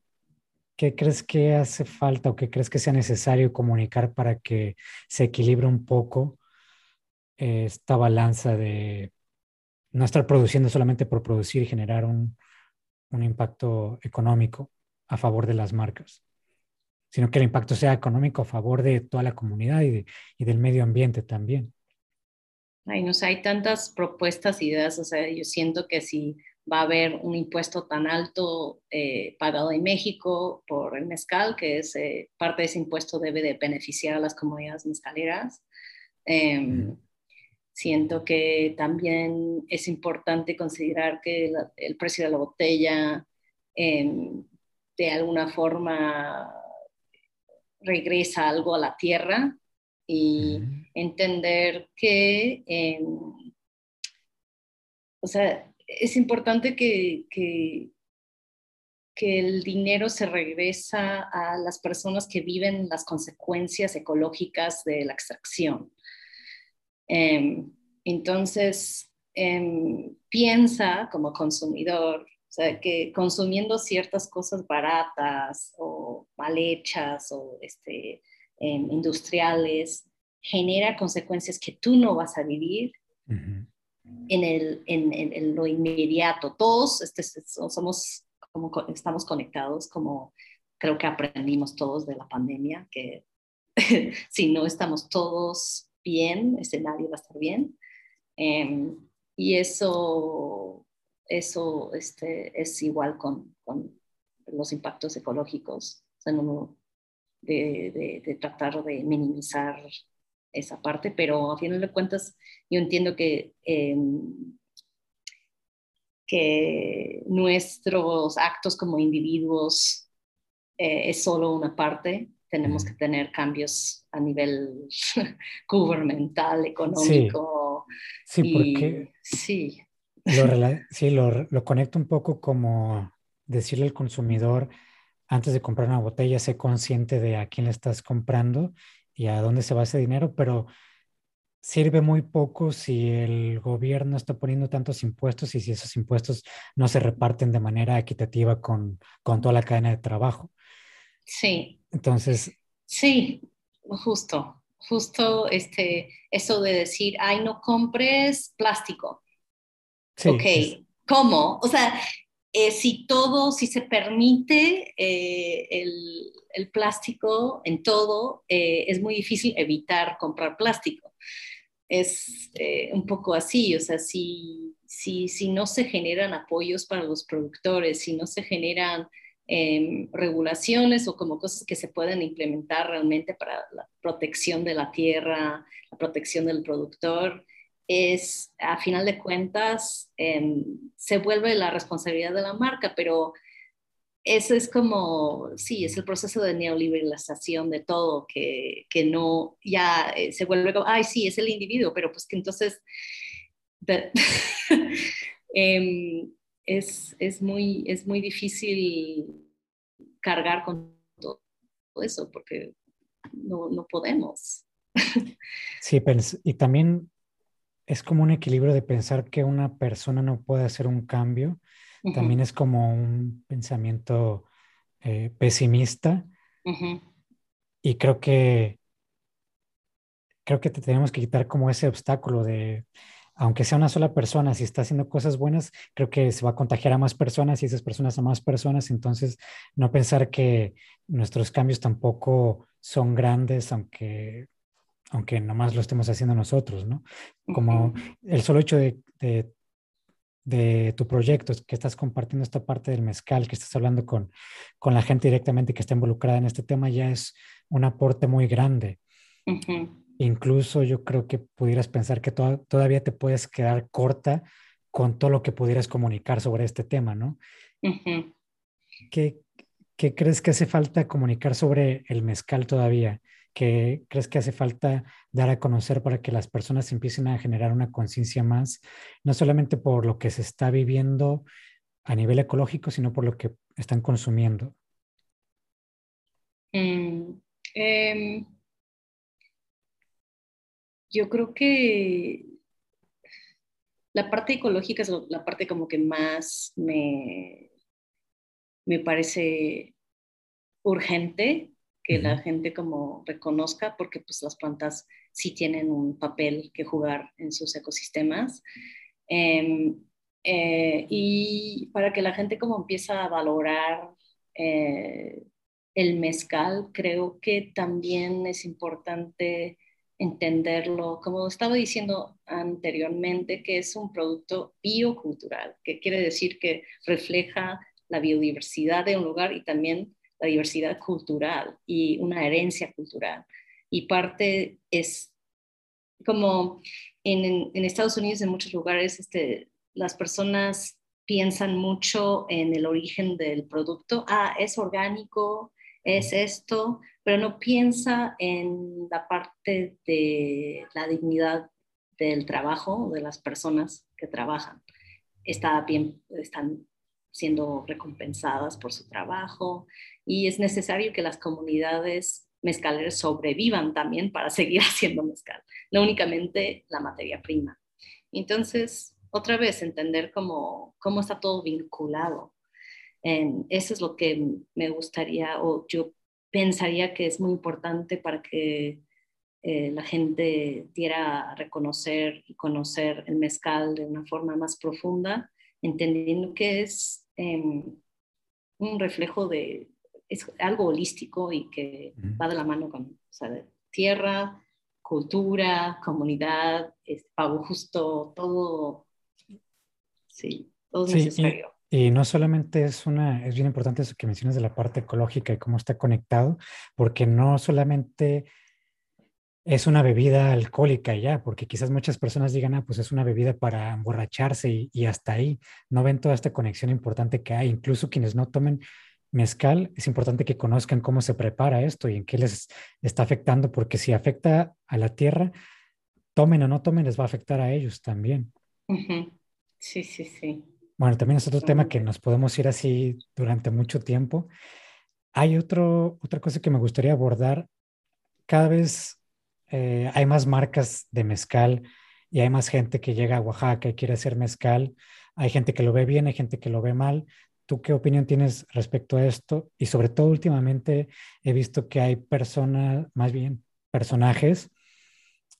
¿qué crees que hace falta o qué crees que sea necesario comunicar para que se equilibre un poco esta balanza de no estar produciendo solamente por producir y generar un, un impacto económico a favor de las marcas, sino que el impacto sea económico a favor de toda la comunidad y, del medio ambiente también. Ay, no sé, hay tantas propuestas, ideas, o sea, yo siento que si va a haber un impuesto tan alto eh, pagado en México por el mezcal, que es eh, parte de ese impuesto debe de beneficiar a las comunidades mezcaleras. Em, Siento que también es importante considerar que el precio de la botella em, de alguna forma regresa algo a la tierra y entender que, em, o sea, es importante que, que, que, el dinero se regresa a las personas que viven las consecuencias ecológicas de la extracción. Em, entonces, em, piensa como consumidor, o sea, que consumiendo ciertas cosas baratas o mal hechas o este, em, industriales genera consecuencias que tú no vas a vivir en, el, en, en, lo inmediato. Todos este, somos como estamos conectados, como creo que aprendimos todos de la pandemia, que [laughs] si no estamos todos bien, ese nadie va a estar bien. Em, y eso, eso este, es igual con, con, los impactos ecológicos, o sea, no, de, de, tratar de minimizar esa parte, pero a final de cuentas yo entiendo que, em, que nuestros actos como individuos eh, es solo una parte tenemos que tener cambios a nivel [laughs] gubernamental, económico. Sí, porque sí. Lo, sí, lo, lo, conecto un poco como decirle al consumidor, antes de comprar una botella, sé consciente de a quién le estás comprando y a dónde se va ese dinero, pero sirve muy poco si el gobierno está poniendo tantos impuestos y si esos impuestos no se reparten de manera equitativa con, con toda la cadena de trabajo. Sí. Entonces. Sí, justo, justo este, eso de decir, ay, no compres plástico. Sí, ok, ¿cómo? O sea, eh, si todo, si se permite eh, el, el, plástico en todo, eh, es muy difícil evitar comprar plástico. Es eh, un poco así, o sea, si, si, si, no se generan apoyos para los productores, si no se generan em, regulaciones o como cosas que se pueden implementar realmente para la protección de la tierra, la protección del productor, es, a final de cuentas, em, se vuelve la responsabilidad de la marca, pero eso es como, sí, es el proceso de neoliberalización de todo, que, que no, ya eh, se vuelve como, ay, sí, es el individuo, pero pues que entonces [laughs] em, es, es, muy, es muy difícil cargar con todo eso, porque no, no podemos. [laughs] Sí, y también es como un equilibrio de pensar que una persona no puede hacer un cambio también es como un pensamiento eh, pesimista. Y creo que creo que te tenemos que quitar como ese obstáculo de, aunque sea una sola persona, si está haciendo cosas buenas, creo que se va a contagiar a más personas y esas personas a más personas. Entonces, no pensar que nuestros cambios tampoco son grandes, aunque, aunque nomás lo estemos haciendo nosotros, ¿no? Como el solo hecho de, de de tu proyecto, que estás compartiendo esta parte del mezcal, que estás hablando con, con la gente directamente que está involucrada en este tema, ya es un aporte muy grande. Incluso yo creo que pudieras pensar que todavía te puedes quedar corta con todo lo que pudieras comunicar sobre este tema, ¿no? ¿Qué, ¿Qué crees que hace falta comunicar sobre el mezcal todavía? ¿Qué crees que hace falta dar a conocer para que las personas empiecen a generar una conciencia más, no solamente por lo que se está viviendo a nivel ecológico, sino por lo que están consumiendo? Mm, em, yo creo que la parte ecológica es la parte como que más me, me parece urgente que la gente como reconozca, porque pues las plantas sí tienen un papel que jugar en sus ecosistemas. Em, eh, y para que la gente como empieza a valorar eh, el mezcal, creo que también es importante entenderlo, como estaba diciendo anteriormente, que es un producto biocultural, que quiere decir que refleja la biodiversidad de un lugar y también la diversidad cultural y una herencia cultural. Y parte es como en, en Estados Unidos, en muchos lugares, este, las personas piensan mucho en el origen del producto. Ah, es orgánico, es esto, pero no piensa en la parte de la dignidad del trabajo de las personas que trabajan. Está bien, están siendo recompensadas por su trabajo y es necesario que las comunidades mezcaleras sobrevivan también para [laughs] seguir haciendo mezcal, no únicamente la materia prima. Entonces, otra vez, entender cómo, cómo está todo vinculado. eso es lo que me gustaría o yo pensaría que es muy importante para que eh, la gente diera a reconocer y conocer el mezcal de una forma más profunda, entendiendo que es Em, un reflejo de, es algo holístico y que va de la mano con tierra, cultura, comunidad, pago justo, todo, sí, todo necesario. Y, y, no solamente es una, es bien importante eso que mencionas de la parte ecológica y cómo está conectado, porque no solamente es una bebida alcohólica ya, porque quizás muchas personas digan, ah, pues es una bebida para emborracharse y, hasta ahí no ven toda esta conexión importante que hay. Incluso quienes no tomen mezcal, es importante que conozcan cómo se prepara esto y en qué les está afectando, porque si afecta a la tierra, tomen o no tomen, les va a afectar a ellos también. Sí, sí, sí. Bueno, también es otro tema que nos podemos ir así durante mucho tiempo. Hay otro, otra cosa que me gustaría abordar. Cada vez eh, hay más marcas de mezcal y hay más gente que llega a Oaxaca y quiere hacer mezcal. Hay gente que lo ve bien, hay gente que lo ve mal. ¿Tú qué opinión tienes respecto a esto? Y sobre todo últimamente he visto que hay personas, más bien personajes,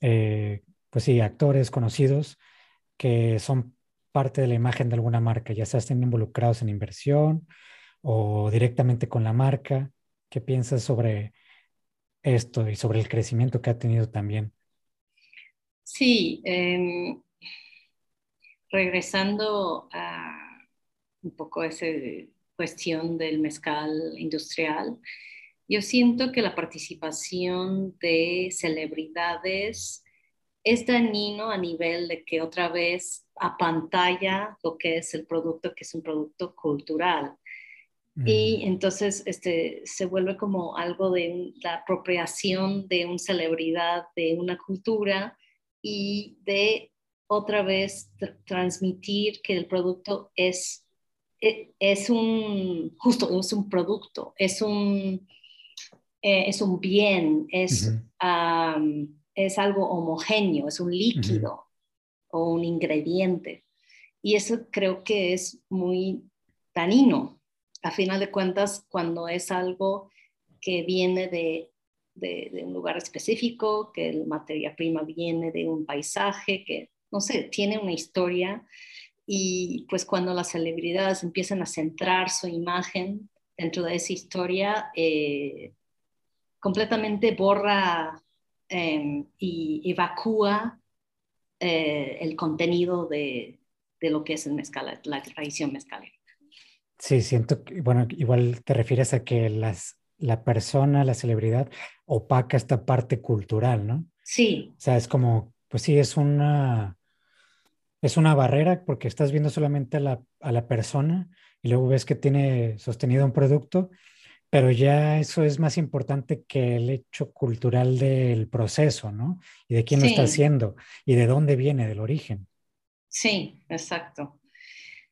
eh, pues sí, actores conocidos que son parte de la imagen de alguna marca, ya sea estén involucrados en inversión o directamente con la marca. ¿Qué piensas sobre esto y sobre el crecimiento que ha tenido también? Sí, em, regresando a un poco esa cuestión del mezcal industrial, yo siento que la participación de celebridades es dañino a nivel de que otra vez a pantalla lo que es el producto, que es un producto cultural. Y entonces este, se vuelve como algo de la apropiación de una celebridad, de una cultura y de otra vez transmitir que el producto es, es, un, justo, es un producto, es un, eh, es un bien, es, es algo homogéneo, es un líquido o un ingrediente. Y eso creo que es muy tanino. A final de cuentas, cuando es algo que viene de, de, un lugar específico, que la materia prima viene de un paisaje, que, no sé, tiene una historia. Y pues cuando las celebridades empiezan a centrar su imagen dentro de esa historia, eh, completamente borra em, y evacúa eh, el contenido de, de, lo que es el mezcal, la tradición mezcalera. Sí, siento que, bueno, igual te refieres a que las, la persona, la celebridad, opaca esta parte cultural, ¿no? Sí. O sea, es como, pues sí, es una, es una barrera porque estás viendo solamente a la, a la persona y luego ves que tiene sostenido un producto pero ya eso es más importante que el hecho cultural del proceso, ¿no? Y de quién lo está haciendo y de dónde viene, del origen. Sí, exacto.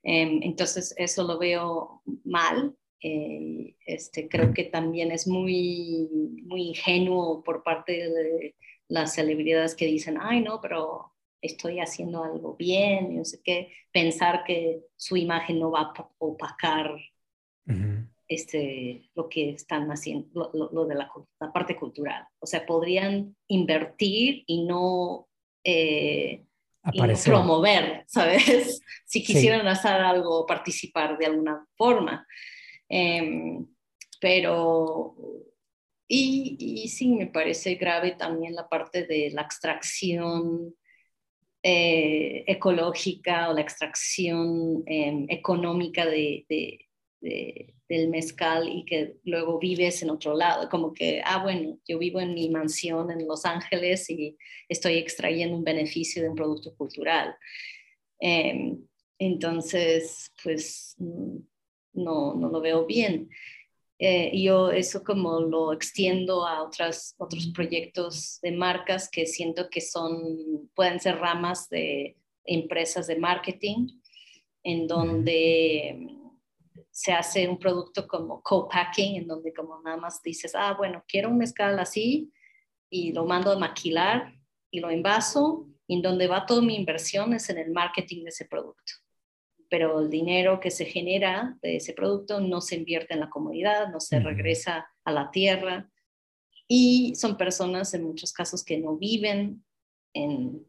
Em, entonces, eso lo veo mal. Eh, este, creo que también es muy, muy ingenuo por parte de las celebridades que dicen, ay, no, pero estoy haciendo algo bien, y no sé qué, pensar que su imagen no va a opacar este, lo que están haciendo, lo, de la, parte cultural. O sea, podrían invertir y no, eh, promover, ¿sabes? [laughs] si quisieran hacer algo, participar de alguna forma. Em, pero, y, y, sí, me parece grave también la parte de la extracción eh, ecológica o la extracción em, económica de, del mezcal y que luego vives en otro lado, como que, ah, bueno, yo vivo en mi mansión en Los Ángeles y estoy extrayendo un beneficio de un producto cultural. Em, entonces, pues mm, no, no lo veo bien. Eh, yo eso como lo extiendo a otras, otros proyectos de marcas que siento que son, pueden ser ramas de empresas de marketing, en donde se hace un producto como co-packing, en donde como nada más dices, ah, bueno, quiero un mezcal así y lo mando a maquilar y lo envaso, y en donde va toda mi inversión es en el marketing de ese producto. Pero el dinero que se genera de ese producto no se invierte en la comunidad, no se regresa a la tierra. Y son personas en muchos casos que no viven en,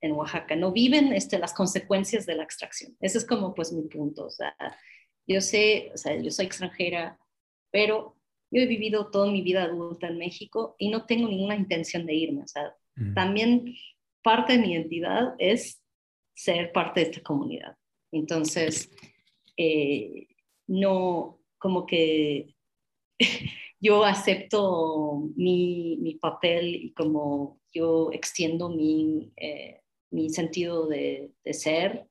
en Oaxaca, no viven este, las consecuencias de la extracción. Ese es como pues mi punto. O sea, yo sé, o sea, yo soy extranjera, pero yo he vivido toda mi vida adulta en México y no tengo ninguna intención de irme. O sea, también parte de mi identidad es ser parte de esta comunidad. Entonces, eh, no, como que [laughs] yo acepto mi, mi, papel y como yo extiendo mi, eh, mi sentido de, de, ser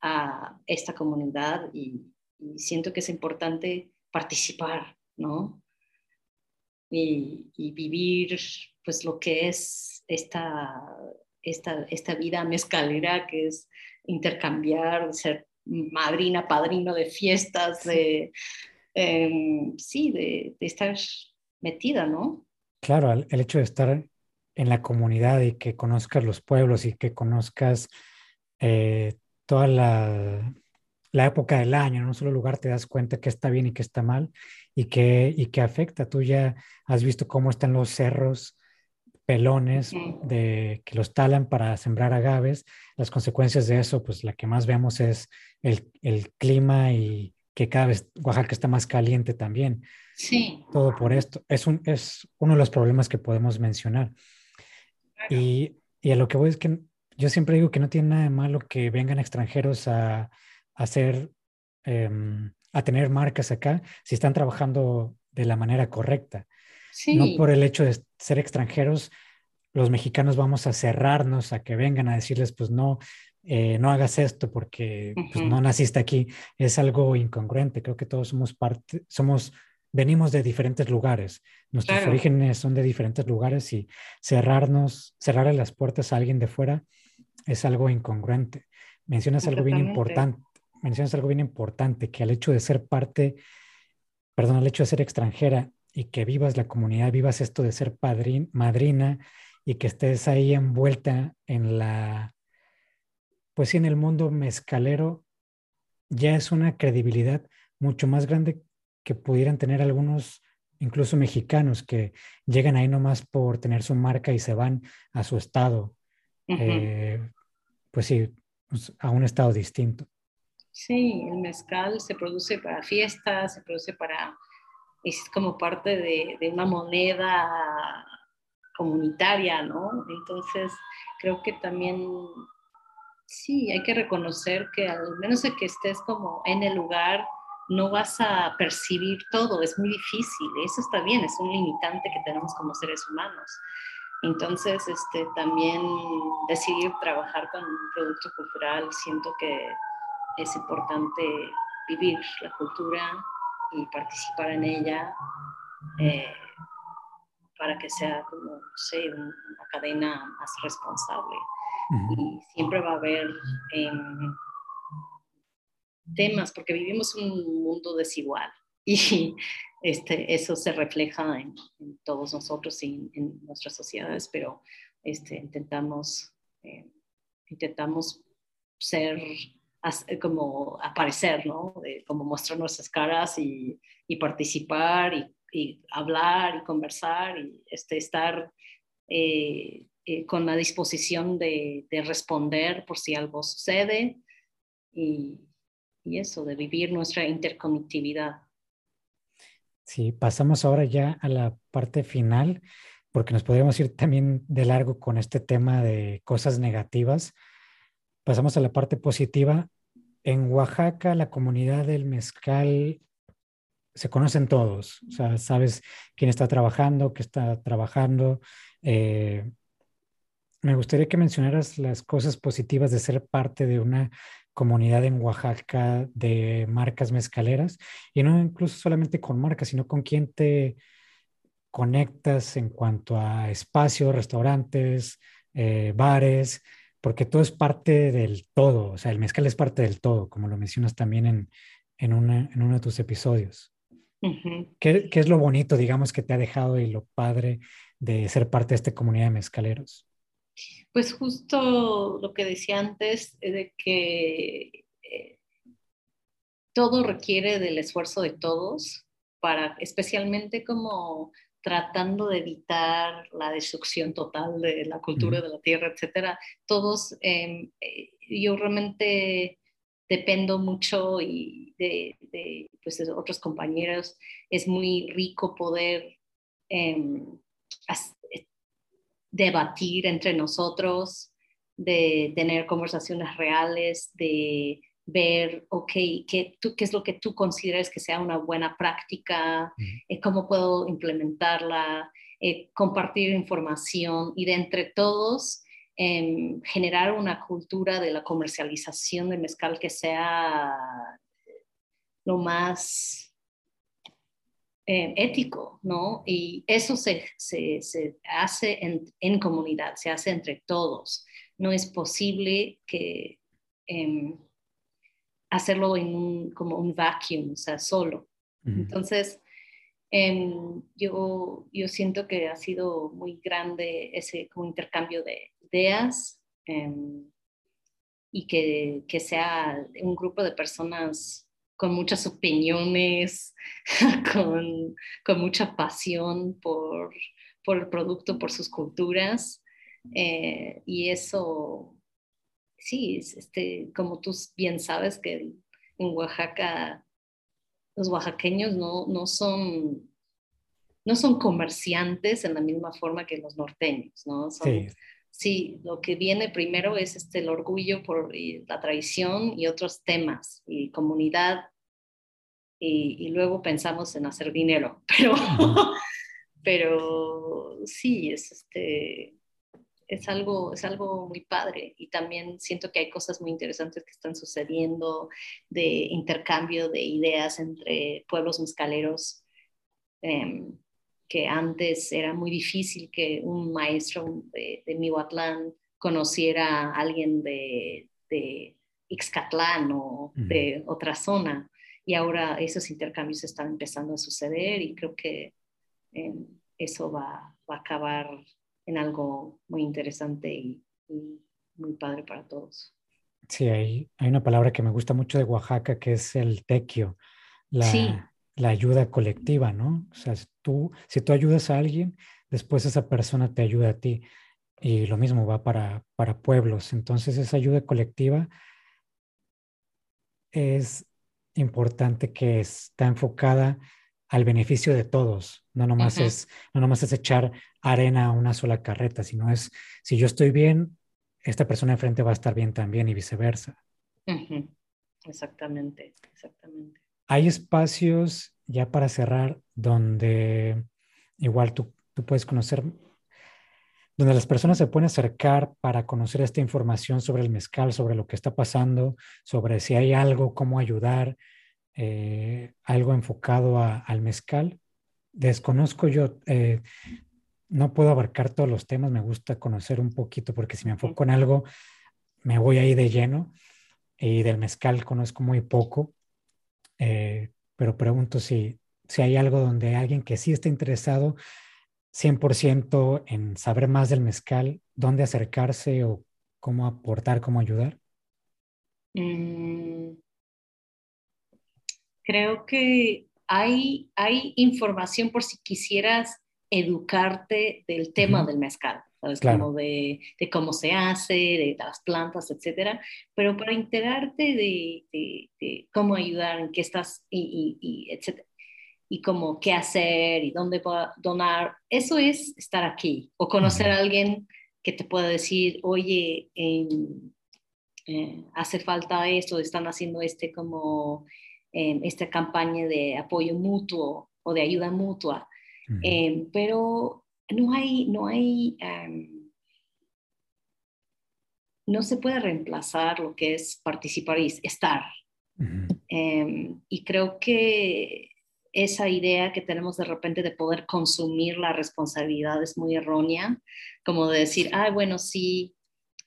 a esta comunidad y, siento que es importante participar, ¿no? Y, vivir pues lo que es esta, esta, esta vida mezcalera, que es intercambiar, ser madrina, padrino de fiestas, de, em, sí, de, estar metida, ¿no? Claro, el, hecho de estar en la comunidad y que conozcas los pueblos y que conozcas eh, toda la, la, época del año, en un solo lugar te das cuenta que está bien y que está mal y que, y que afecta. Tú ya has visto cómo están los cerros pelones de, que los talan para sembrar agaves. Las consecuencias de eso, pues la que más vemos es el, el clima y que cada vez Oaxaca está más caliente también. Sí. Todo por esto. Es, un, es uno de los problemas que podemos mencionar. Y, y, a lo que voy es que yo siempre digo que no tiene nada de malo que vengan extranjeros a, a hacer, em, a tener marcas acá si están trabajando de la manera correcta. No por el hecho de ser extranjeros, los mexicanos vamos a cerrarnos a que vengan a decirles, pues no, eh, no hagas esto porque pues, no naciste aquí. Es algo incongruente. Creo que todos somos parte, somos, venimos de diferentes lugares. Nuestros orígenes son de diferentes lugares y cerrarnos, cerrarle las puertas a alguien de fuera es algo incongruente. Mencionas algo bien importante. Mencionas algo bien importante, que al hecho de ser parte, perdón, al hecho de ser extranjera, y que vivas la comunidad, vivas esto de ser padrina, madrina y que estés ahí envuelta en la, pues sí, en el mundo mezcalero, ya es una credibilidad mucho más grande que pudieran tener algunos, incluso mexicanos, que llegan ahí nomás por tener su marca y se van a su estado. Eh, pues sí, pues, a un estado distinto. Sí, el mezcal se produce para fiestas, se produce para es como parte de, de, una moneda comunitaria, ¿no? Entonces, creo que también, sí, hay que reconocer que al menos de que estés como en el lugar, no vas a percibir todo, es muy difícil, eso está bien, es un limitante que tenemos como seres humanos. Entonces, este, también decidir trabajar con un producto cultural, siento que es importante vivir la cultura, y participar en ella eh, para que sea como, no sé, una cadena más responsable. Y siempre va a haber em, temas, porque vivimos un mundo desigual [laughs] y este, eso se refleja en, todos nosotros y en, nuestras sociedades, pero este, intentamos, eh, intentamos ser como aparecer, ¿no? como mostrar nuestras caras y, participar y, hablar y conversar y este, estar eh, eh, con la disposición de, responder por si algo sucede y, eso, de vivir nuestra interconectividad. Sí, pasamos ahora ya a la parte final, porque nos podríamos ir también de largo con este tema de cosas negativas pasamos a la parte positiva. En Oaxaca, la comunidad del mezcal se conocen todos, o sea, sabes quién está trabajando, qué está trabajando. Eh, me gustaría que mencionaras las cosas positivas de ser parte de una comunidad en Oaxaca de marcas mezcaleras y no incluso solamente con marcas, sino con quién te conectas en cuanto a espacios, restaurantes, eh, bares, porque todo es parte del todo, o sea, el mezcal es parte del todo, como lo mencionas también en, en, en uno de tus episodios. ¿Qué, ¿Qué, es lo bonito, digamos, que te ha dejado y lo padre de ser parte de esta comunidad de mezcaleros? Pues justo lo que decía antes, de que eh, todo requiere del esfuerzo de todos para, especialmente como tratando de evitar la destrucción total de la cultura de la tierra, etcétera. Todos, em, eh, yo realmente dependo mucho y de, pues, otros compañeros. Es muy rico poder em, eh, debatir entre nosotros, de tener conversaciones reales, de ver, ok, ¿qué, tú, qué es lo que tú consideras que sea una buena práctica, eh, cómo puedo implementarla, eh, compartir información y de entre todos em, generar una cultura de la comercialización de mezcal que sea lo más eh, ético, ¿no? Y eso se, se, se hace en, en, comunidad, se hace entre todos. No es posible que... Hacerlo en un, como un vacuum, o sea, solo. Entonces, em, yo, yo siento que ha sido muy grande ese como intercambio de ideas em, y que, que, sea un grupo de personas con muchas opiniones, [laughs] con, con mucha pasión por, por, el producto, por sus culturas. Eh, y eso, sí, este, como tú bien sabes que en Oaxaca los oaxaqueños no, no, son, no son comerciantes en la misma forma que los norteños, ¿no? sí. sí. lo que viene primero es este, el orgullo por la tradición y otros temas, y comunidad, y, luego pensamos en hacer dinero, [laughs] pero, pero sí, es este es algo, es algo muy padre y también siento que hay cosas muy interesantes que están sucediendo de intercambio de ideas entre pueblos mezcaleros, em, que antes era muy difícil que un maestro de, de Mihuatlán conociera a alguien de, de Ixcatlán o de otra zona. Y ahora esos intercambios están empezando a suceder y creo que em, eso va, va a acabar en algo muy interesante y, muy padre para todos. Sí, hay, hay, una palabra que me gusta mucho de Oaxaca que es el tequio, la, la ayuda colectiva, ¿no? O sea, tú, si tú ayudas a alguien, después esa persona te ayuda a ti. Y lo mismo va para, para pueblos. Entonces, esa ayuda colectiva es importante que está enfocada al beneficio de todos. No nomás, es, no nomás es echar arena a una sola carreta, sino es, si yo estoy bien, esta persona enfrente va a estar bien también y viceversa. Exactamente, exactamente. Hay espacios, ya para cerrar, donde igual tú, tú puedes conocer, donde las personas se pueden acercar para conocer esta información sobre el mezcal, sobre lo que está pasando, sobre si hay algo, cómo ayudar, eh, algo enfocado al mezcal. Desconozco yo, eh, no puedo abarcar todos los temas, me gusta conocer un poquito porque si me enfoco en algo, me voy ahí de lleno y del mezcal conozco muy poco, eh, pero pregunto si, si hay algo donde alguien que sí está interesado 100% en saber más del mezcal, dónde acercarse o cómo aportar, cómo ayudar. Mm, creo que hay, hay información por si quisieras educarte del tema del mezcal, ¿sabes? Como de, de, cómo se hace, de las plantas, etcétera, pero para enterarte de, de, cómo ayudar, en qué estás, y, y, etcétera, y cómo qué hacer y dónde donar, eso es estar aquí, o conocer a alguien que te pueda decir, oye, eh, hace falta esto, están haciendo este como esta campaña de apoyo mutuo o de ayuda mutua, em, pero no hay, no hay, em, no se puede reemplazar lo que es participar y estar. Em, y creo que esa idea que tenemos de repente de poder consumir la responsabilidad es muy errónea, como de decir, ah, bueno, sí,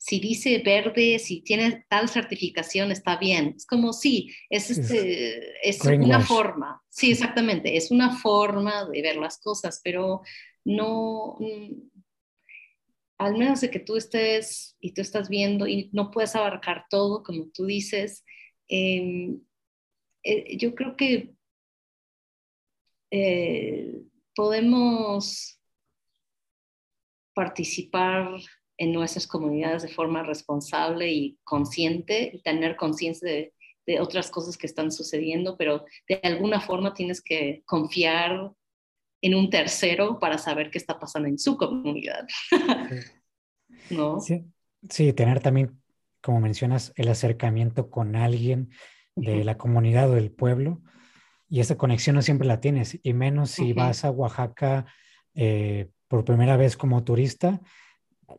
si dice verde, si tiene tal certificación, está bien. Es como, sí, es, este, es una forma, sí, exactamente, es una forma de ver las cosas, pero no, mm, al menos de que tú estés y tú estás viendo y no puedes abarcar todo, como tú dices, em, eh, yo creo que eh, podemos participar en nuestras comunidades de forma responsable y consciente y tener conciencia de, de, otras cosas que están sucediendo, pero de alguna forma tienes que confiar en un tercero para saber qué está pasando en su comunidad. [laughs] ¿No? Sí, sí, tener también, como mencionas, el acercamiento con alguien de la comunidad o del pueblo. Y esa conexión no siempre la tienes, y menos si vas a Oaxaca eh, por primera vez como turista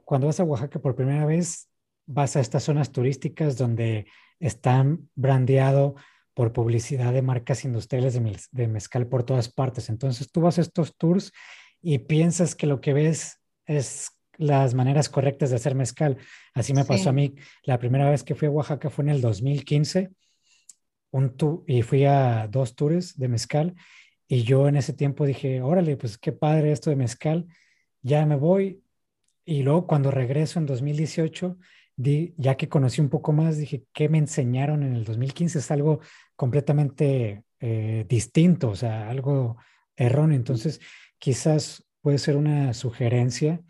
cuando vas a Oaxaca por primera vez, vas a estas zonas turísticas donde están brandeado por publicidad de marcas industriales de, mezcal por todas partes. Entonces tú vas a estos tours y piensas que lo que ves es las maneras correctas de hacer mezcal. Así me pasó a mí. La primera vez que fui a Oaxaca fue en el 2015 un tour y fui a dos tours de mezcal y yo en ese tiempo dije, órale, pues qué padre esto de mezcal, ya me voy. Y luego cuando regreso en 2018, di, ya que conocí un poco más, dije, ¿qué me enseñaron en el 2015? Es algo completamente eh, distinto, o sea, algo erróneo. Entonces, quizás puede ser una sugerencia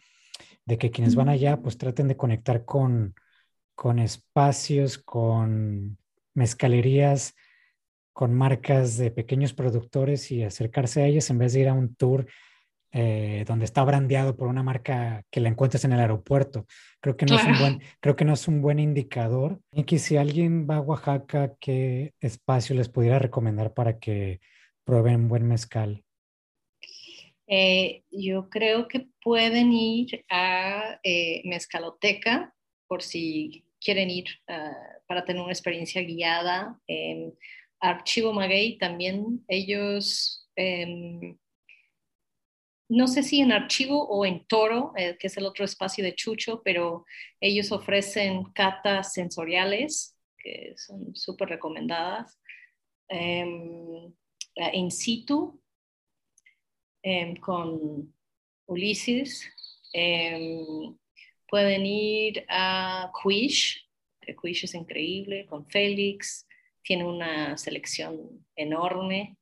de que quienes van allá, pues traten de conectar con, con espacios, con mezcalerías, con marcas de pequeños productores y acercarse a ellas en vez de ir a un tour eh, donde está brandeado por una marca que la encuentres en el aeropuerto. Creo que no, es, un buen, creo que no es un buen indicador. Y que si alguien va a Oaxaca, ¿qué espacio les pudiera recomendar para que prueben buen mezcal? Eh, yo creo que pueden ir a eh, Mezcaloteca por si quieren ir ah, para tener una experiencia guiada. Archivo Maguey también, ellos, em, no sé si en Archivo o en Toro, eh, que es el otro espacio de Chucho, pero ellos ofrecen catas sensoriales que son súper recomendadas. Em, in situ, em, con Ulises. pueden ir a Quish, que Quish es increíble, con Félix tiene una selección enorme.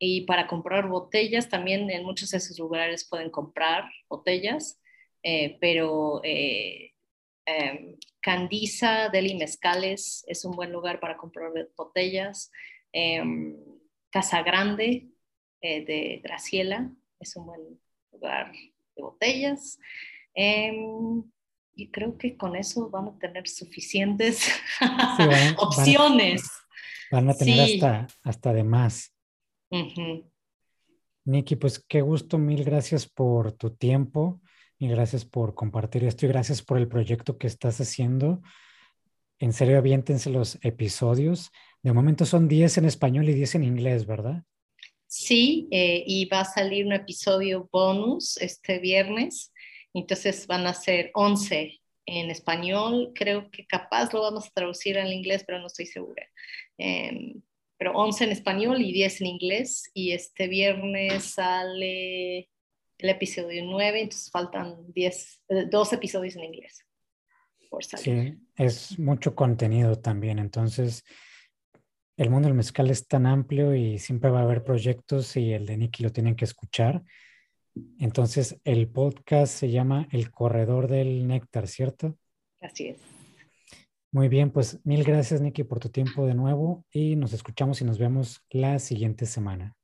Em, y para comprar botellas, también en muchos de esos lugares pueden comprar botellas, eh, pero eh, em, Candiza, Deli Mezcales es un buen lugar para comprar botellas. Em, Casa Grande eh, de Graciela es un buen lugar de botellas y creo que con eso van a tener suficientes [laughs] opciones. Van a, tener hasta, hasta de más. Uh Nikki, pues qué gusto, mil gracias por tu tiempo y gracias por compartir esto y gracias por el proyecto que estás haciendo. En serio, aviéntense los episodios. De momento son 10 en español y 10 en inglés, ¿verdad? Sí, eh, y va a salir un episodio bonus este viernes entonces van a ser 11 en español, creo que capaz lo vamos a traducir al inglés, pero no estoy segura. Em, pero 11 en español y 10 en inglés. Y este viernes sale el episodio 9, entonces faltan 10, eh, dos episodios en inglés. Sí, es mucho contenido también. Entonces, el mundo del mezcal es tan amplio y siempre va a haber proyectos y el de Nicky lo tienen que escuchar. Entonces, el podcast se llama El Corredor del Néctar, ¿cierto? Así es. Muy bien, pues mil gracias, Nicky, por tu tiempo de nuevo y nos escuchamos y nos vemos la siguiente semana.